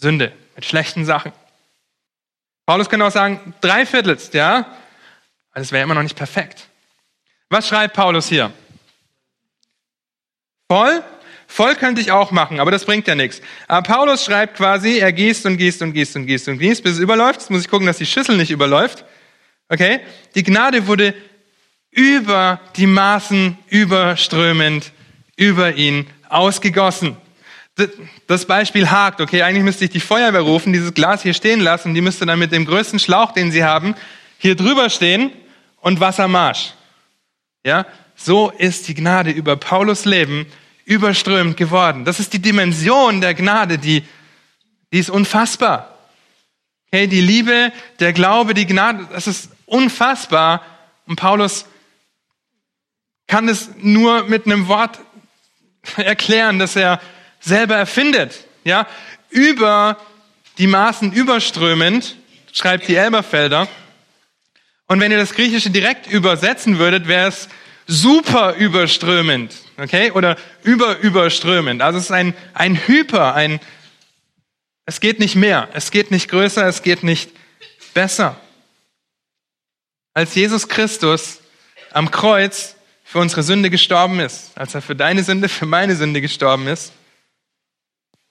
Sünde, mit schlechten Sachen. Paulus könnte auch sagen, drei Viertels, ja, aber das wäre immer noch nicht perfekt. Was schreibt Paulus hier? Voll? Voll könnte ich auch machen, aber das bringt ja nichts. Aber Paulus schreibt quasi, er gießt und gießt und gießt und gießt und gießt, bis es überläuft. Jetzt muss ich gucken, dass die Schüssel nicht überläuft. Okay? Die Gnade wurde über die Maßen überströmend über ihn ausgegossen. Das Beispiel hakt, okay, eigentlich müsste ich die Feuerwehr rufen, dieses Glas hier stehen lassen, die müsste dann mit dem größten Schlauch, den sie haben, hier drüber stehen und Wassermarsch. Ja, so ist die Gnade über Paulus Leben überströmend geworden. Das ist die Dimension der Gnade, die, die ist unfassbar. Okay, die Liebe, der Glaube, die Gnade, das ist unfassbar. Und Paulus kann es nur mit einem Wort erklären, das er selber erfindet. Ja, über die Maßen überströmend, schreibt die Elberfelder. Und wenn ihr das Griechische direkt übersetzen würdet, wäre es super überströmend, okay? Oder überüberströmend. Also es ist ein, ein Hyper, ein, es geht nicht mehr, es geht nicht größer, es geht nicht besser. Als Jesus Christus am Kreuz für unsere Sünde gestorben ist, als er für deine Sünde, für meine Sünde gestorben ist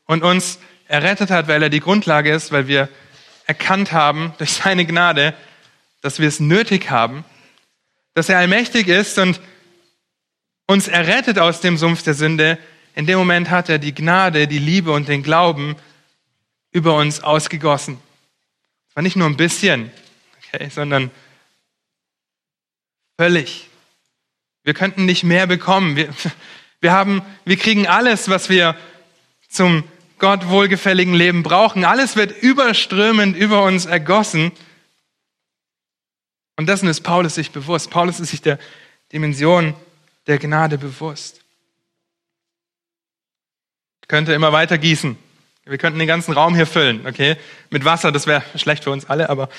und uns errettet hat, weil er die Grundlage ist, weil wir erkannt haben durch seine Gnade, dass wir es nötig haben, dass er allmächtig ist und uns errettet aus dem Sumpf der Sünde. In dem Moment hat er die Gnade, die Liebe und den Glauben über uns ausgegossen. Es war nicht nur ein bisschen, okay, sondern völlig. Wir könnten nicht mehr bekommen. Wir, [laughs] wir, haben, wir kriegen alles, was wir zum Gott wohlgefälligen Leben brauchen. Alles wird überströmend über uns ergossen. Und dessen ist Paulus sich bewusst. Paulus ist sich der Dimension der Gnade bewusst. Ich könnte immer weiter gießen. Wir könnten den ganzen Raum hier füllen, okay? Mit Wasser, das wäre schlecht für uns alle, aber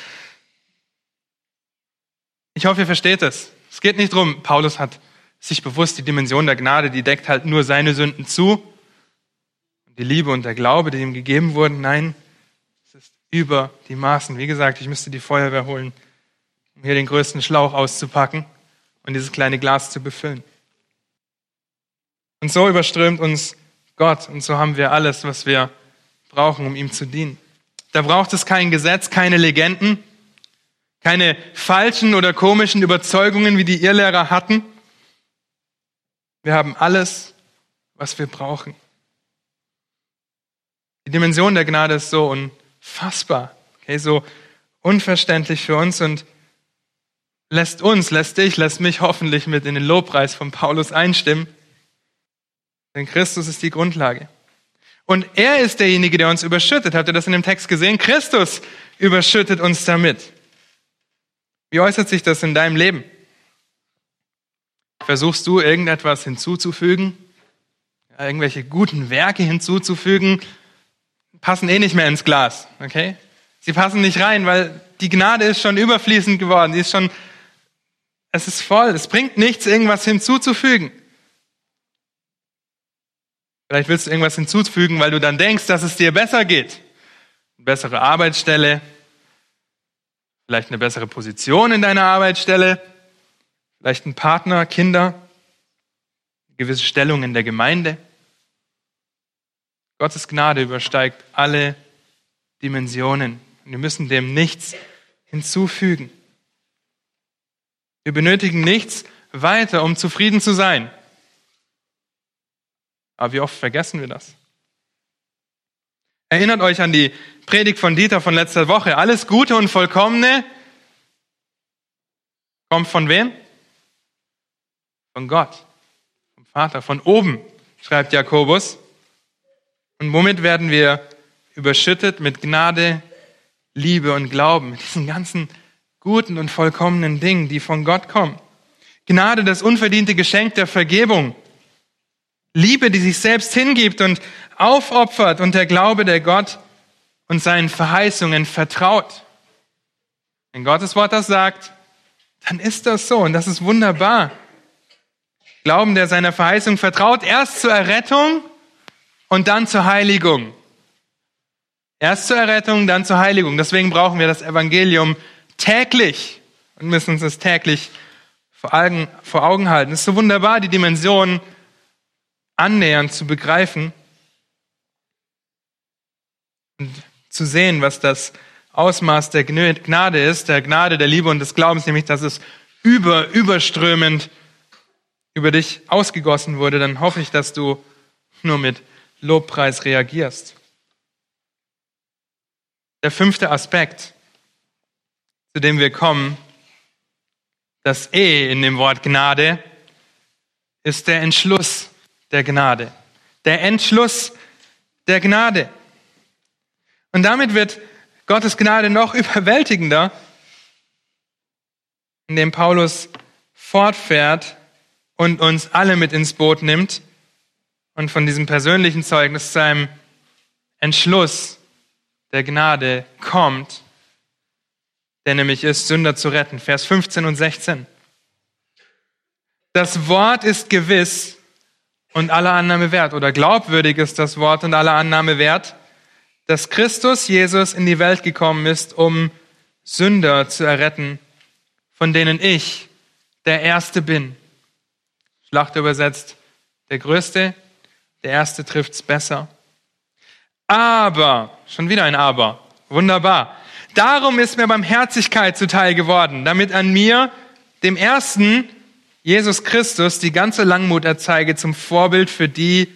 ich hoffe, ihr versteht es. Es geht nicht darum, Paulus hat sich bewusst, die Dimension der Gnade, die deckt halt nur seine Sünden zu. Die Liebe und der Glaube, die ihm gegeben wurden, nein, es ist über die Maßen. Wie gesagt, ich müsste die Feuerwehr holen, um hier den größten Schlauch auszupacken und dieses kleine Glas zu befüllen. Und so überströmt uns Gott und so haben wir alles, was wir brauchen, um ihm zu dienen. Da braucht es kein Gesetz, keine Legenden, keine falschen oder komischen Überzeugungen, wie die Irrlehrer hatten. Wir haben alles, was wir brauchen. Die Dimension der Gnade ist so unfassbar, okay, so unverständlich für uns und lässt uns, lässt dich, lässt mich hoffentlich mit in den Lobpreis von Paulus einstimmen. Denn Christus ist die Grundlage. Und er ist derjenige, der uns überschüttet. Habt ihr das in dem Text gesehen? Christus überschüttet uns damit. Wie äußert sich das in deinem Leben? Versuchst du irgendetwas hinzuzufügen? Irgendwelche guten Werke hinzuzufügen? Passen eh nicht mehr ins Glas, okay? Sie passen nicht rein, weil die Gnade ist schon überfließend geworden. Sie ist schon, es ist voll. Es bringt nichts, irgendwas hinzuzufügen. Vielleicht willst du irgendwas hinzufügen, weil du dann denkst, dass es dir besser geht. Eine bessere Arbeitsstelle, vielleicht eine bessere Position in deiner Arbeitsstelle, vielleicht ein Partner, Kinder, eine gewisse Stellung in der Gemeinde. Gottes Gnade übersteigt alle Dimensionen. Wir müssen dem nichts hinzufügen. Wir benötigen nichts weiter, um zufrieden zu sein. Aber wie oft vergessen wir das? Erinnert euch an die Predigt von Dieter von letzter Woche. Alles Gute und Vollkommene kommt von wem? Von Gott, vom Vater, von oben, schreibt Jakobus. Und womit werden wir überschüttet? Mit Gnade, Liebe und Glauben, mit diesen ganzen guten und vollkommenen Dingen, die von Gott kommen. Gnade, das unverdiente Geschenk der Vergebung. Liebe, die sich selbst hingibt und aufopfert und der Glaube, der Gott und seinen Verheißungen vertraut. Wenn Gottes Wort das sagt, dann ist das so und das ist wunderbar. Glauben, der seiner Verheißung vertraut, erst zur Errettung und dann zur Heiligung. Erst zur Errettung, dann zur Heiligung. Deswegen brauchen wir das Evangelium täglich und müssen uns das täglich vor Augen, vor Augen halten. Es ist so wunderbar, die Dimension annähernd zu begreifen und zu sehen, was das Ausmaß der Gnade ist, der Gnade, der Liebe und des Glaubens, nämlich dass es über, überströmend über dich ausgegossen wurde, dann hoffe ich, dass du nur mit Lobpreis reagierst. Der fünfte Aspekt, zu dem wir kommen, das E in dem Wort Gnade, ist der Entschluss der Gnade. Der Entschluss der Gnade. Und damit wird Gottes Gnade noch [laughs] überwältigender, indem Paulus fortfährt und uns alle mit ins Boot nimmt und von diesem persönlichen Zeugnis zu einem Entschluss der Gnade kommt, der nämlich ist, Sünder zu retten. Vers 15 und 16. Das Wort ist gewiss und aller Annahme wert, oder glaubwürdig ist das Wort und aller Annahme wert, dass Christus Jesus in die Welt gekommen ist, um Sünder zu erretten, von denen ich der Erste bin. Schlachter übersetzt, der Größte, der Erste trifft's besser. Aber, schon wieder ein Aber, wunderbar. Darum ist mir Barmherzigkeit zuteil geworden, damit an mir, dem Ersten, Jesus Christus, die ganze Langmut erzeige zum Vorbild für die,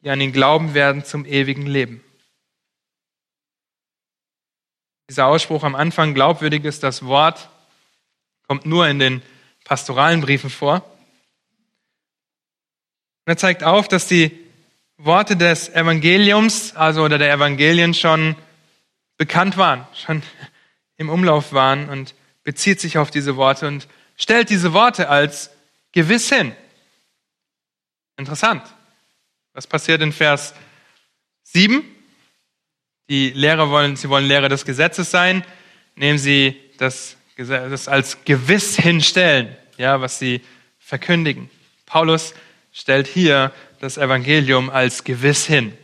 die an ihn glauben werden, zum ewigen Leben. Dieser Ausspruch am Anfang, glaubwürdig ist das Wort, kommt nur in den pastoralen Briefen vor. Und er zeigt auf, dass die Worte des Evangeliums, also oder der Evangelien schon bekannt waren, schon [laughs] im Umlauf waren und bezieht sich auf diese Worte und stellt diese Worte als gewiss hin. Interessant. Was passiert in Vers 7? Die Lehrer wollen, sie wollen Lehrer des Gesetzes sein, nehmen sie das, das als gewiss hinstellen, ja, was sie verkündigen. Paulus stellt hier das Evangelium als gewiss hin,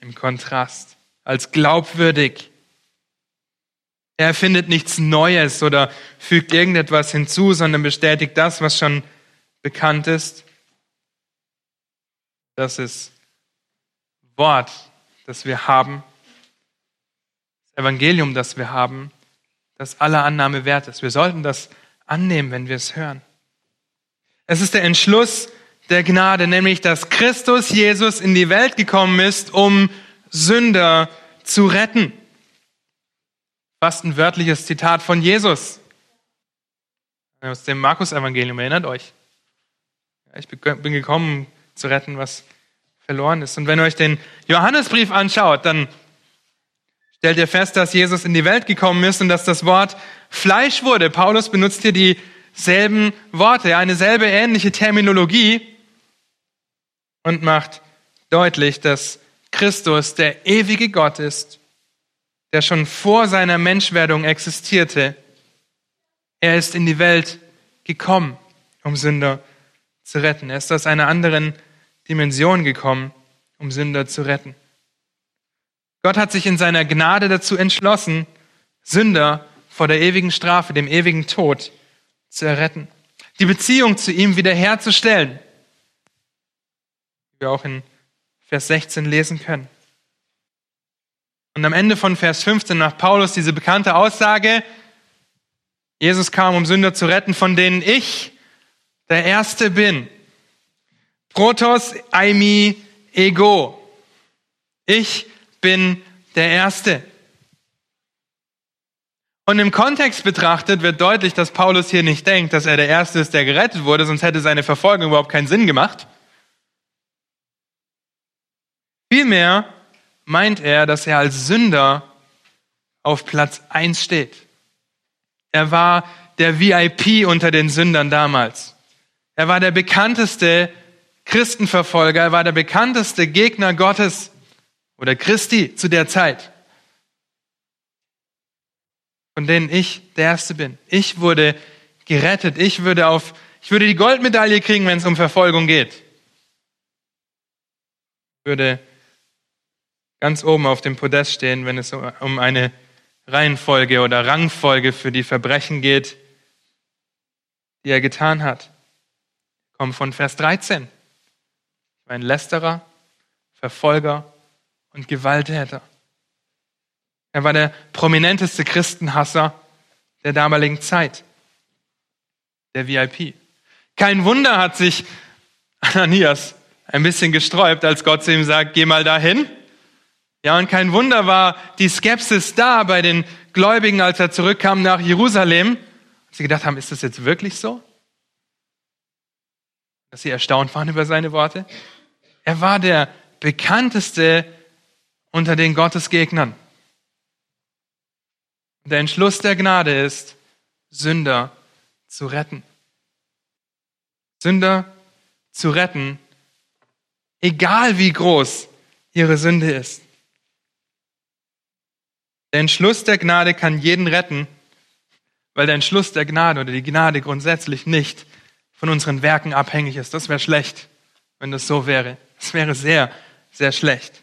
im Kontrast, als glaubwürdig. Er erfindet nichts Neues oder fügt irgendetwas hinzu, sondern bestätigt das, was schon bekannt ist. Das ist Wort, das wir haben, das Evangelium, das wir haben, das aller Annahme wert ist. Wir sollten das annehmen, wenn wir es hören. Es ist der Entschluss der Gnade, nämlich dass Christus Jesus in die Welt gekommen ist, um Sünder zu retten. Fast ein wörtliches Zitat von Jesus aus dem Markus-Evangelium, erinnert euch. Ich bin gekommen, zu retten, was verloren ist. Und wenn ihr euch den Johannesbrief anschaut, dann stellt ihr fest, dass Jesus in die Welt gekommen ist und dass das Wort Fleisch wurde. Paulus benutzt hier dieselben Worte, eine selbe ähnliche Terminologie und macht deutlich, dass Christus der ewige Gott ist, der schon vor seiner Menschwerdung existierte. Er ist in die Welt gekommen, um Sünder zu retten. Er ist aus einer anderen Dimension gekommen, um Sünder zu retten. Gott hat sich in seiner Gnade dazu entschlossen, Sünder vor der ewigen Strafe, dem ewigen Tod zu erretten, die Beziehung zu ihm wiederherzustellen wir auch in Vers 16 lesen können. Und am Ende von Vers 15 macht Paulus diese bekannte Aussage, Jesus kam, um Sünder zu retten, von denen ich der Erste bin. Protos, Aimi, Ego. Ich bin der Erste. Und im Kontext betrachtet wird deutlich, dass Paulus hier nicht denkt, dass er der Erste ist, der gerettet wurde, sonst hätte seine Verfolgung überhaupt keinen Sinn gemacht. Vielmehr meint er, dass er als Sünder auf Platz eins steht. Er war der VIP unter den Sündern damals. Er war der bekannteste Christenverfolger, er war der bekannteste Gegner Gottes oder Christi zu der Zeit, von denen ich der Erste bin. Ich wurde gerettet, ich würde auf, ich würde die Goldmedaille kriegen, wenn es um Verfolgung geht. Ich würde ganz oben auf dem Podest stehen, wenn es um eine Reihenfolge oder Rangfolge für die Verbrechen geht, die er getan hat. Kommt von Vers 13. Ich war ein Lästerer, Verfolger und Gewalttäter. Er war der prominenteste Christenhasser der damaligen Zeit, der VIP. Kein Wunder hat sich Ananias ein bisschen gesträubt, als Gott zu ihm sagt, geh mal dahin. Ja, und kein Wunder war die Skepsis da bei den Gläubigen, als er zurückkam nach Jerusalem. Sie gedacht haben, ist das jetzt wirklich so? Dass sie erstaunt waren über seine Worte. Er war der bekannteste unter den Gottesgegnern. Der Entschluss der Gnade ist, Sünder zu retten. Sünder zu retten, egal wie groß ihre Sünde ist. Der Entschluss der Gnade kann jeden retten, weil der Entschluss der Gnade oder die Gnade grundsätzlich nicht von unseren Werken abhängig ist. Das wäre schlecht, wenn das so wäre. Das wäre sehr, sehr schlecht.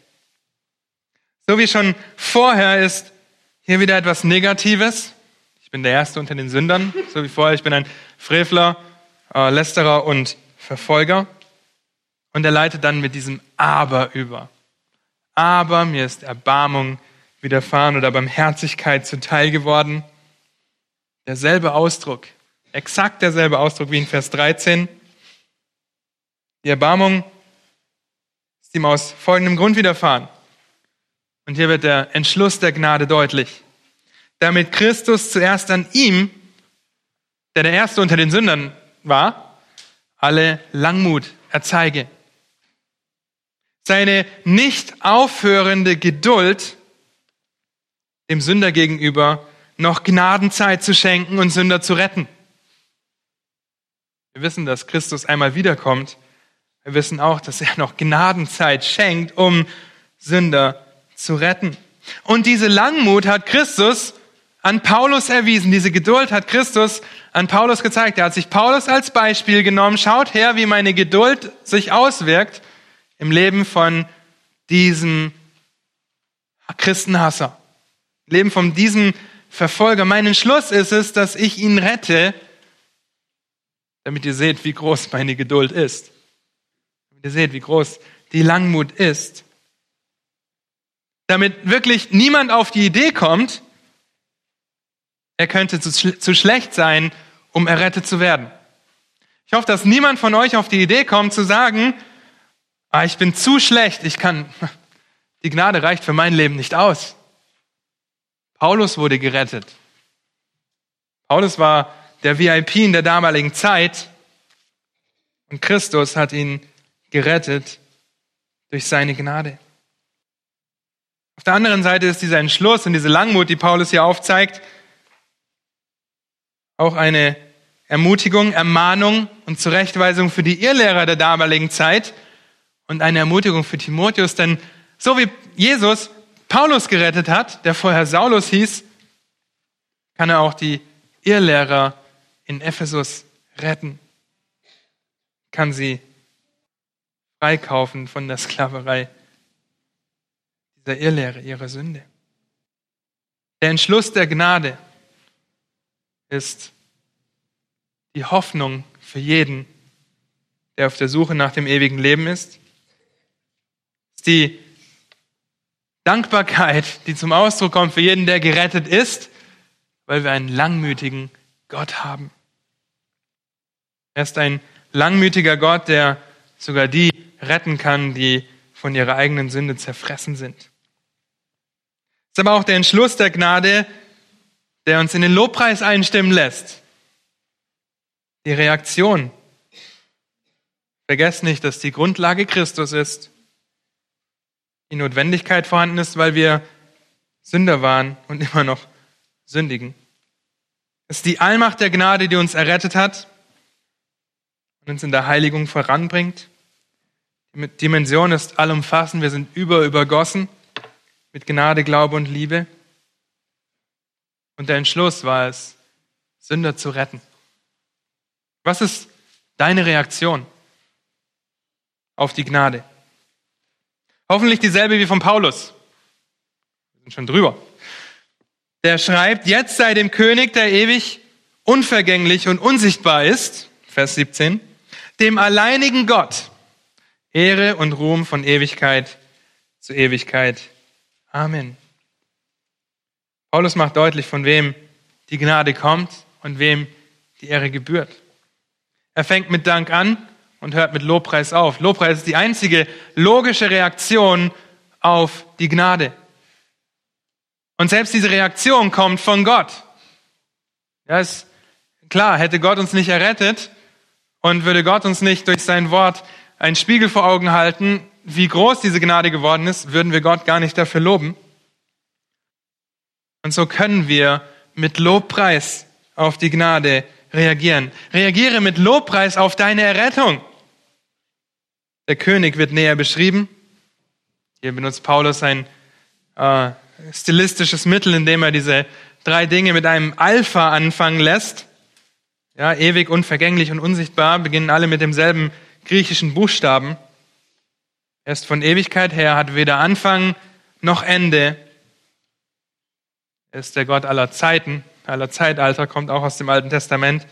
So wie schon vorher ist hier wieder etwas Negatives. Ich bin der Erste unter den Sündern, so wie vorher. Ich bin ein Frevler, äh, Lästerer und Verfolger. Und er leitet dann mit diesem Aber über. Aber mir ist Erbarmung widerfahren oder Barmherzigkeit zuteil geworden. Derselbe Ausdruck, exakt derselbe Ausdruck wie in Vers 13. Die Erbarmung ist ihm aus folgendem Grund widerfahren. Und hier wird der Entschluss der Gnade deutlich. Damit Christus zuerst an ihm, der der Erste unter den Sündern war, alle Langmut erzeige. Seine nicht aufhörende Geduld dem Sünder gegenüber noch Gnadenzeit zu schenken und Sünder zu retten. Wir wissen, dass Christus einmal wiederkommt. Wir wissen auch, dass er noch Gnadenzeit schenkt, um Sünder zu retten. Und diese Langmut hat Christus an Paulus erwiesen. Diese Geduld hat Christus an Paulus gezeigt. Er hat sich Paulus als Beispiel genommen. Schaut her, wie meine Geduld sich auswirkt im Leben von diesem Christenhasser. Leben von diesem Verfolger. Mein Entschluss ist es, dass ich ihn rette, damit ihr seht, wie groß meine Geduld ist. Damit ihr seht, wie groß die Langmut ist. Damit wirklich niemand auf die Idee kommt, er könnte zu, zu schlecht sein, um errettet zu werden. Ich hoffe, dass niemand von euch auf die Idee kommt zu sagen, ah, ich bin zu schlecht, ich kann, [laughs] die Gnade reicht für mein Leben nicht aus. Paulus wurde gerettet. Paulus war der VIP in der damaligen Zeit und Christus hat ihn gerettet durch seine Gnade. Auf der anderen Seite ist dieser Entschluss und diese Langmut, die Paulus hier aufzeigt, auch eine Ermutigung, Ermahnung und Zurechtweisung für die Irrlehrer der damaligen Zeit und eine Ermutigung für Timotheus, denn so wie Jesus Paulus gerettet hat, der vorher Saulus hieß, kann er auch die Irrlehrer in Ephesus retten, kann sie freikaufen von der Sklaverei dieser Irrlehre, ihrer Sünde. Der Entschluss der Gnade ist die Hoffnung für jeden, der auf der Suche nach dem ewigen Leben ist. ist die Dankbarkeit, die zum Ausdruck kommt für jeden, der gerettet ist, weil wir einen langmütigen Gott haben. Er ist ein langmütiger Gott, der sogar die retten kann, die von ihrer eigenen Sünde zerfressen sind. ist aber auch der Entschluss der Gnade, der uns in den Lobpreis einstimmen lässt. Die Reaktion. Vergesst nicht, dass die Grundlage Christus ist. Die Notwendigkeit vorhanden ist, weil wir Sünder waren und [laughs] immer noch sündigen. Es ist die Allmacht der Gnade, die uns errettet hat und uns in der Heiligung voranbringt. Die Dimension ist allumfassend. Wir sind überübergossen mit Gnade, Glaube und Liebe. Und der Entschluss war es, Sünder zu retten. Was ist deine Reaktion auf die Gnade? Hoffentlich dieselbe wie von Paulus. Wir sind schon drüber. Der schreibt, jetzt sei dem König, der ewig unvergänglich und unsichtbar ist, Vers 17, dem alleinigen Gott, Ehre und Ruhm von Ewigkeit zu Ewigkeit. Amen. Paulus macht deutlich, von wem die Gnade kommt und wem die Ehre gebührt. Er fängt mit Dank an und hört mit Lobpreis auf. Lobpreis ist die einzige logische Reaktion auf die Gnade. Und selbst diese Reaktion kommt von Gott. Ja, ist klar, hätte Gott uns nicht errettet und würde Gott uns nicht durch sein Wort einen Spiegel vor Augen halten, wie groß diese Gnade geworden ist, würden wir Gott gar nicht dafür loben. Und so können wir mit Lobpreis auf die Gnade reagieren. Reagiere mit Lobpreis auf deine Errettung. Der König wird näher beschrieben. Hier benutzt Paulus ein äh, stilistisches Mittel, indem er diese drei Dinge mit einem Alpha anfangen lässt. Ja, ewig, unvergänglich und unsichtbar beginnen alle mit demselben griechischen Buchstaben. Er ist von Ewigkeit her, hat weder Anfang noch Ende. Er ist der Gott aller Zeiten, aller Zeitalter, kommt auch aus dem Alten Testament.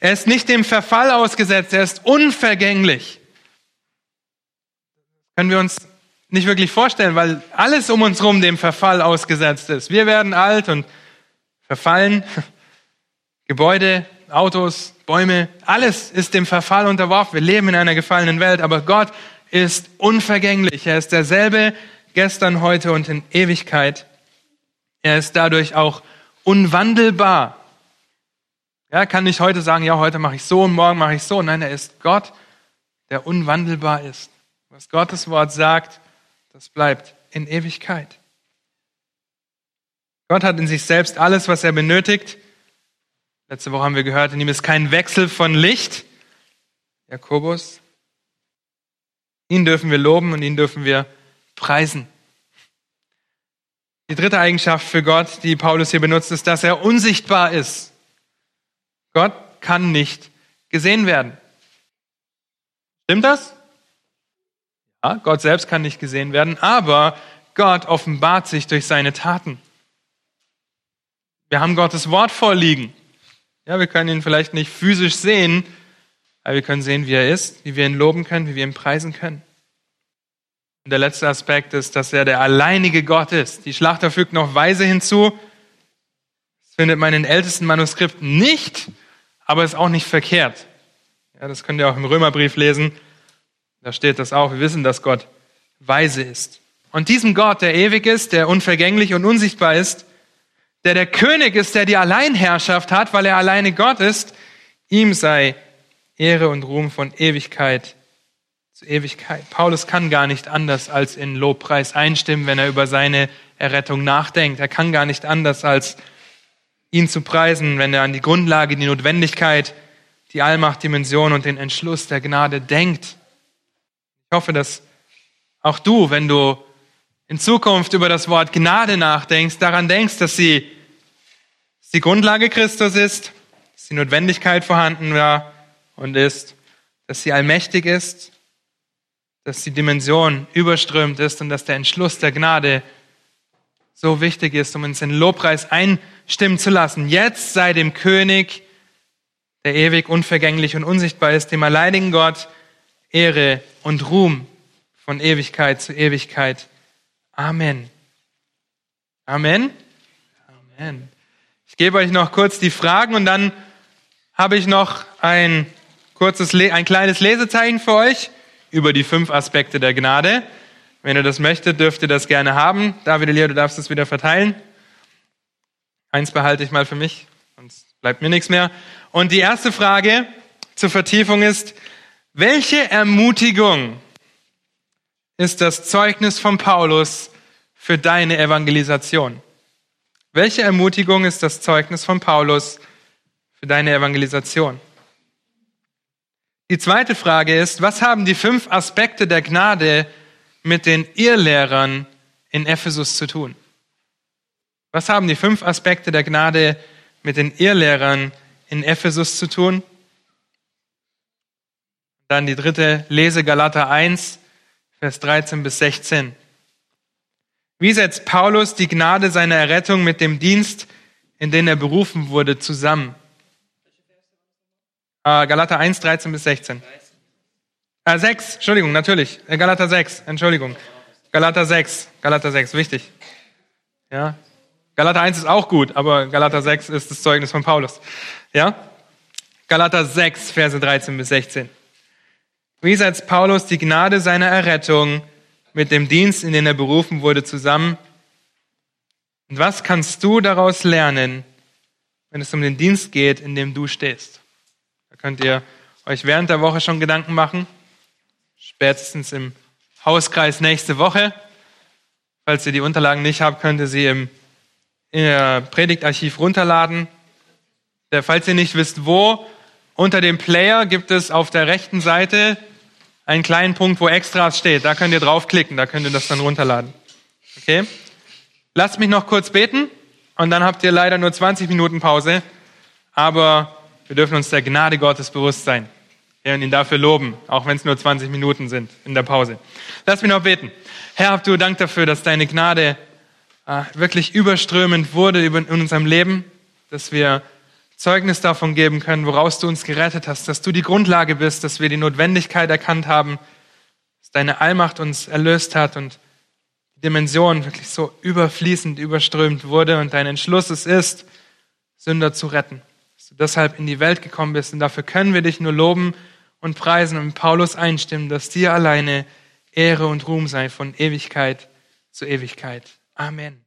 Er ist nicht dem Verfall ausgesetzt, er ist unvergänglich. Können wir uns nicht wirklich vorstellen, weil alles um uns herum dem Verfall ausgesetzt ist. Wir werden alt und verfallen. [laughs] Gebäude, Autos, Bäume, alles ist dem Verfall unterworfen. Wir leben in einer gefallenen Welt, aber Gott ist unvergänglich. Er ist derselbe gestern, heute und in Ewigkeit. Er ist dadurch auch unwandelbar. Er kann nicht heute sagen, ja, heute mache ich so und morgen mache ich so. Nein, er ist Gott, der unwandelbar ist. Was Gottes Wort sagt, das bleibt in Ewigkeit. Gott hat in sich selbst alles, was er benötigt. Letzte Woche haben wir gehört, in ihm ist kein Wechsel von Licht. Jakobus. Ihn dürfen wir loben und ihn dürfen wir preisen. Die dritte Eigenschaft für Gott, die Paulus hier benutzt, ist, dass er unsichtbar ist. Gott kann nicht gesehen werden. Stimmt das? Gott selbst kann nicht gesehen werden, aber Gott offenbart sich durch seine Taten. Wir haben Gottes Wort vorliegen. Ja, wir können ihn vielleicht nicht physisch sehen, aber wir können sehen, wie er ist, wie wir ihn loben können, wie wir ihn preisen können. Und der letzte Aspekt ist, dass er der alleinige Gott ist. Die Schlachter fügt noch Weise hinzu. Das findet man in den ältesten Manuskripten nicht, aber ist auch nicht verkehrt. Ja, das könnt ihr auch im Römerbrief lesen. Da steht das auch. Wir wissen, dass Gott weise ist. Und diesem Gott, der ewig ist, der unvergänglich und unsichtbar ist, der der König ist, der die Alleinherrschaft hat, weil er alleine Gott ist, ihm sei Ehre und Ruhm von Ewigkeit zu Ewigkeit. Paulus kann gar nicht anders als in Lobpreis einstimmen, wenn er über seine Errettung nachdenkt. Er kann gar nicht anders als ihn zu preisen, wenn er an die Grundlage, die Notwendigkeit, die Allmachtdimension und den Entschluss der Gnade denkt. Ich hoffe, dass auch du, wenn du in Zukunft über das Wort Gnade nachdenkst, daran denkst, dass sie die Grundlage Christus ist, dass die Notwendigkeit vorhanden war und ist, dass sie allmächtig ist, dass die Dimension überströmt ist und dass der Entschluss der Gnade so wichtig ist, um uns in Lobpreis einstimmen zu lassen. Jetzt sei dem König, der ewig, unvergänglich und unsichtbar ist, dem alleinigen Gott, Ehre und Ruhm von Ewigkeit zu Ewigkeit. Amen. Amen. Amen. Ich gebe euch noch kurz die Fragen und dann habe ich noch ein kurzes, ein kleines Lesezeichen für euch über die fünf Aspekte der Gnade. Wenn ihr das möchtet, dürft ihr das gerne haben. David Elia, du darfst es wieder verteilen. Eins behalte ich mal für mich, sonst bleibt mir nichts mehr. Und die erste Frage zur Vertiefung ist, welche Ermutigung ist das Zeugnis von Paulus für deine Evangelisation? Welche Ermutigung ist das Zeugnis von Paulus für deine Evangelisation? Die zweite Frage ist, was haben die fünf Aspekte der Gnade mit den Irrlehrern in Ephesus zu tun? Was haben die fünf Aspekte der Gnade mit den Irrlehrern in Ephesus zu tun? Dann die dritte, lese Galater 1, Vers 13 bis 16. Wie setzt Paulus die Gnade seiner Errettung mit dem Dienst, in den er berufen wurde, zusammen? Äh, Galater 1, 13 bis 16. Äh, 6, Entschuldigung, natürlich. Äh, Galater 6, Entschuldigung. Galater 6, Galater 6, wichtig. Ja. Galater 1 ist auch gut, aber Galater 6 ist das Zeugnis von Paulus. Ja. Galater 6, Verse 13 bis 16. Wie setzt Paulus die Gnade seiner Errettung mit dem Dienst, in den er berufen wurde, zusammen. Und was kannst du daraus lernen, wenn es um den Dienst geht, in dem du stehst? Da könnt ihr euch während der Woche schon Gedanken machen, spätestens im Hauskreis nächste Woche. Falls ihr die Unterlagen nicht habt, könnt ihr sie im Predigtarchiv runterladen. Falls ihr nicht wisst, wo, unter dem Player gibt es auf der rechten Seite einen kleinen Punkt, wo Extras steht. Da könnt ihr draufklicken, da könnt ihr das dann runterladen. Okay? Lasst mich noch kurz beten und dann habt ihr leider nur 20 Minuten Pause. Aber wir dürfen uns der Gnade Gottes bewusst sein. Werden ihn dafür loben, auch wenn es nur 20 Minuten sind in der Pause. Lass mich noch beten. Herr, habt du Dank dafür, dass deine Gnade äh, wirklich überströmend wurde in unserem Leben, dass wir Zeugnis davon geben können, woraus du uns gerettet hast, dass du die Grundlage bist, dass wir die Notwendigkeit erkannt haben, dass deine Allmacht uns erlöst hat und die Dimension wirklich so überfließend, überströmt wurde und dein Entschluss es ist, Sünder zu retten. Dass du deshalb in die Welt gekommen bist und dafür können wir dich nur loben und preisen und Paulus einstimmen, dass dir alleine Ehre und Ruhm sei von Ewigkeit zu Ewigkeit. Amen.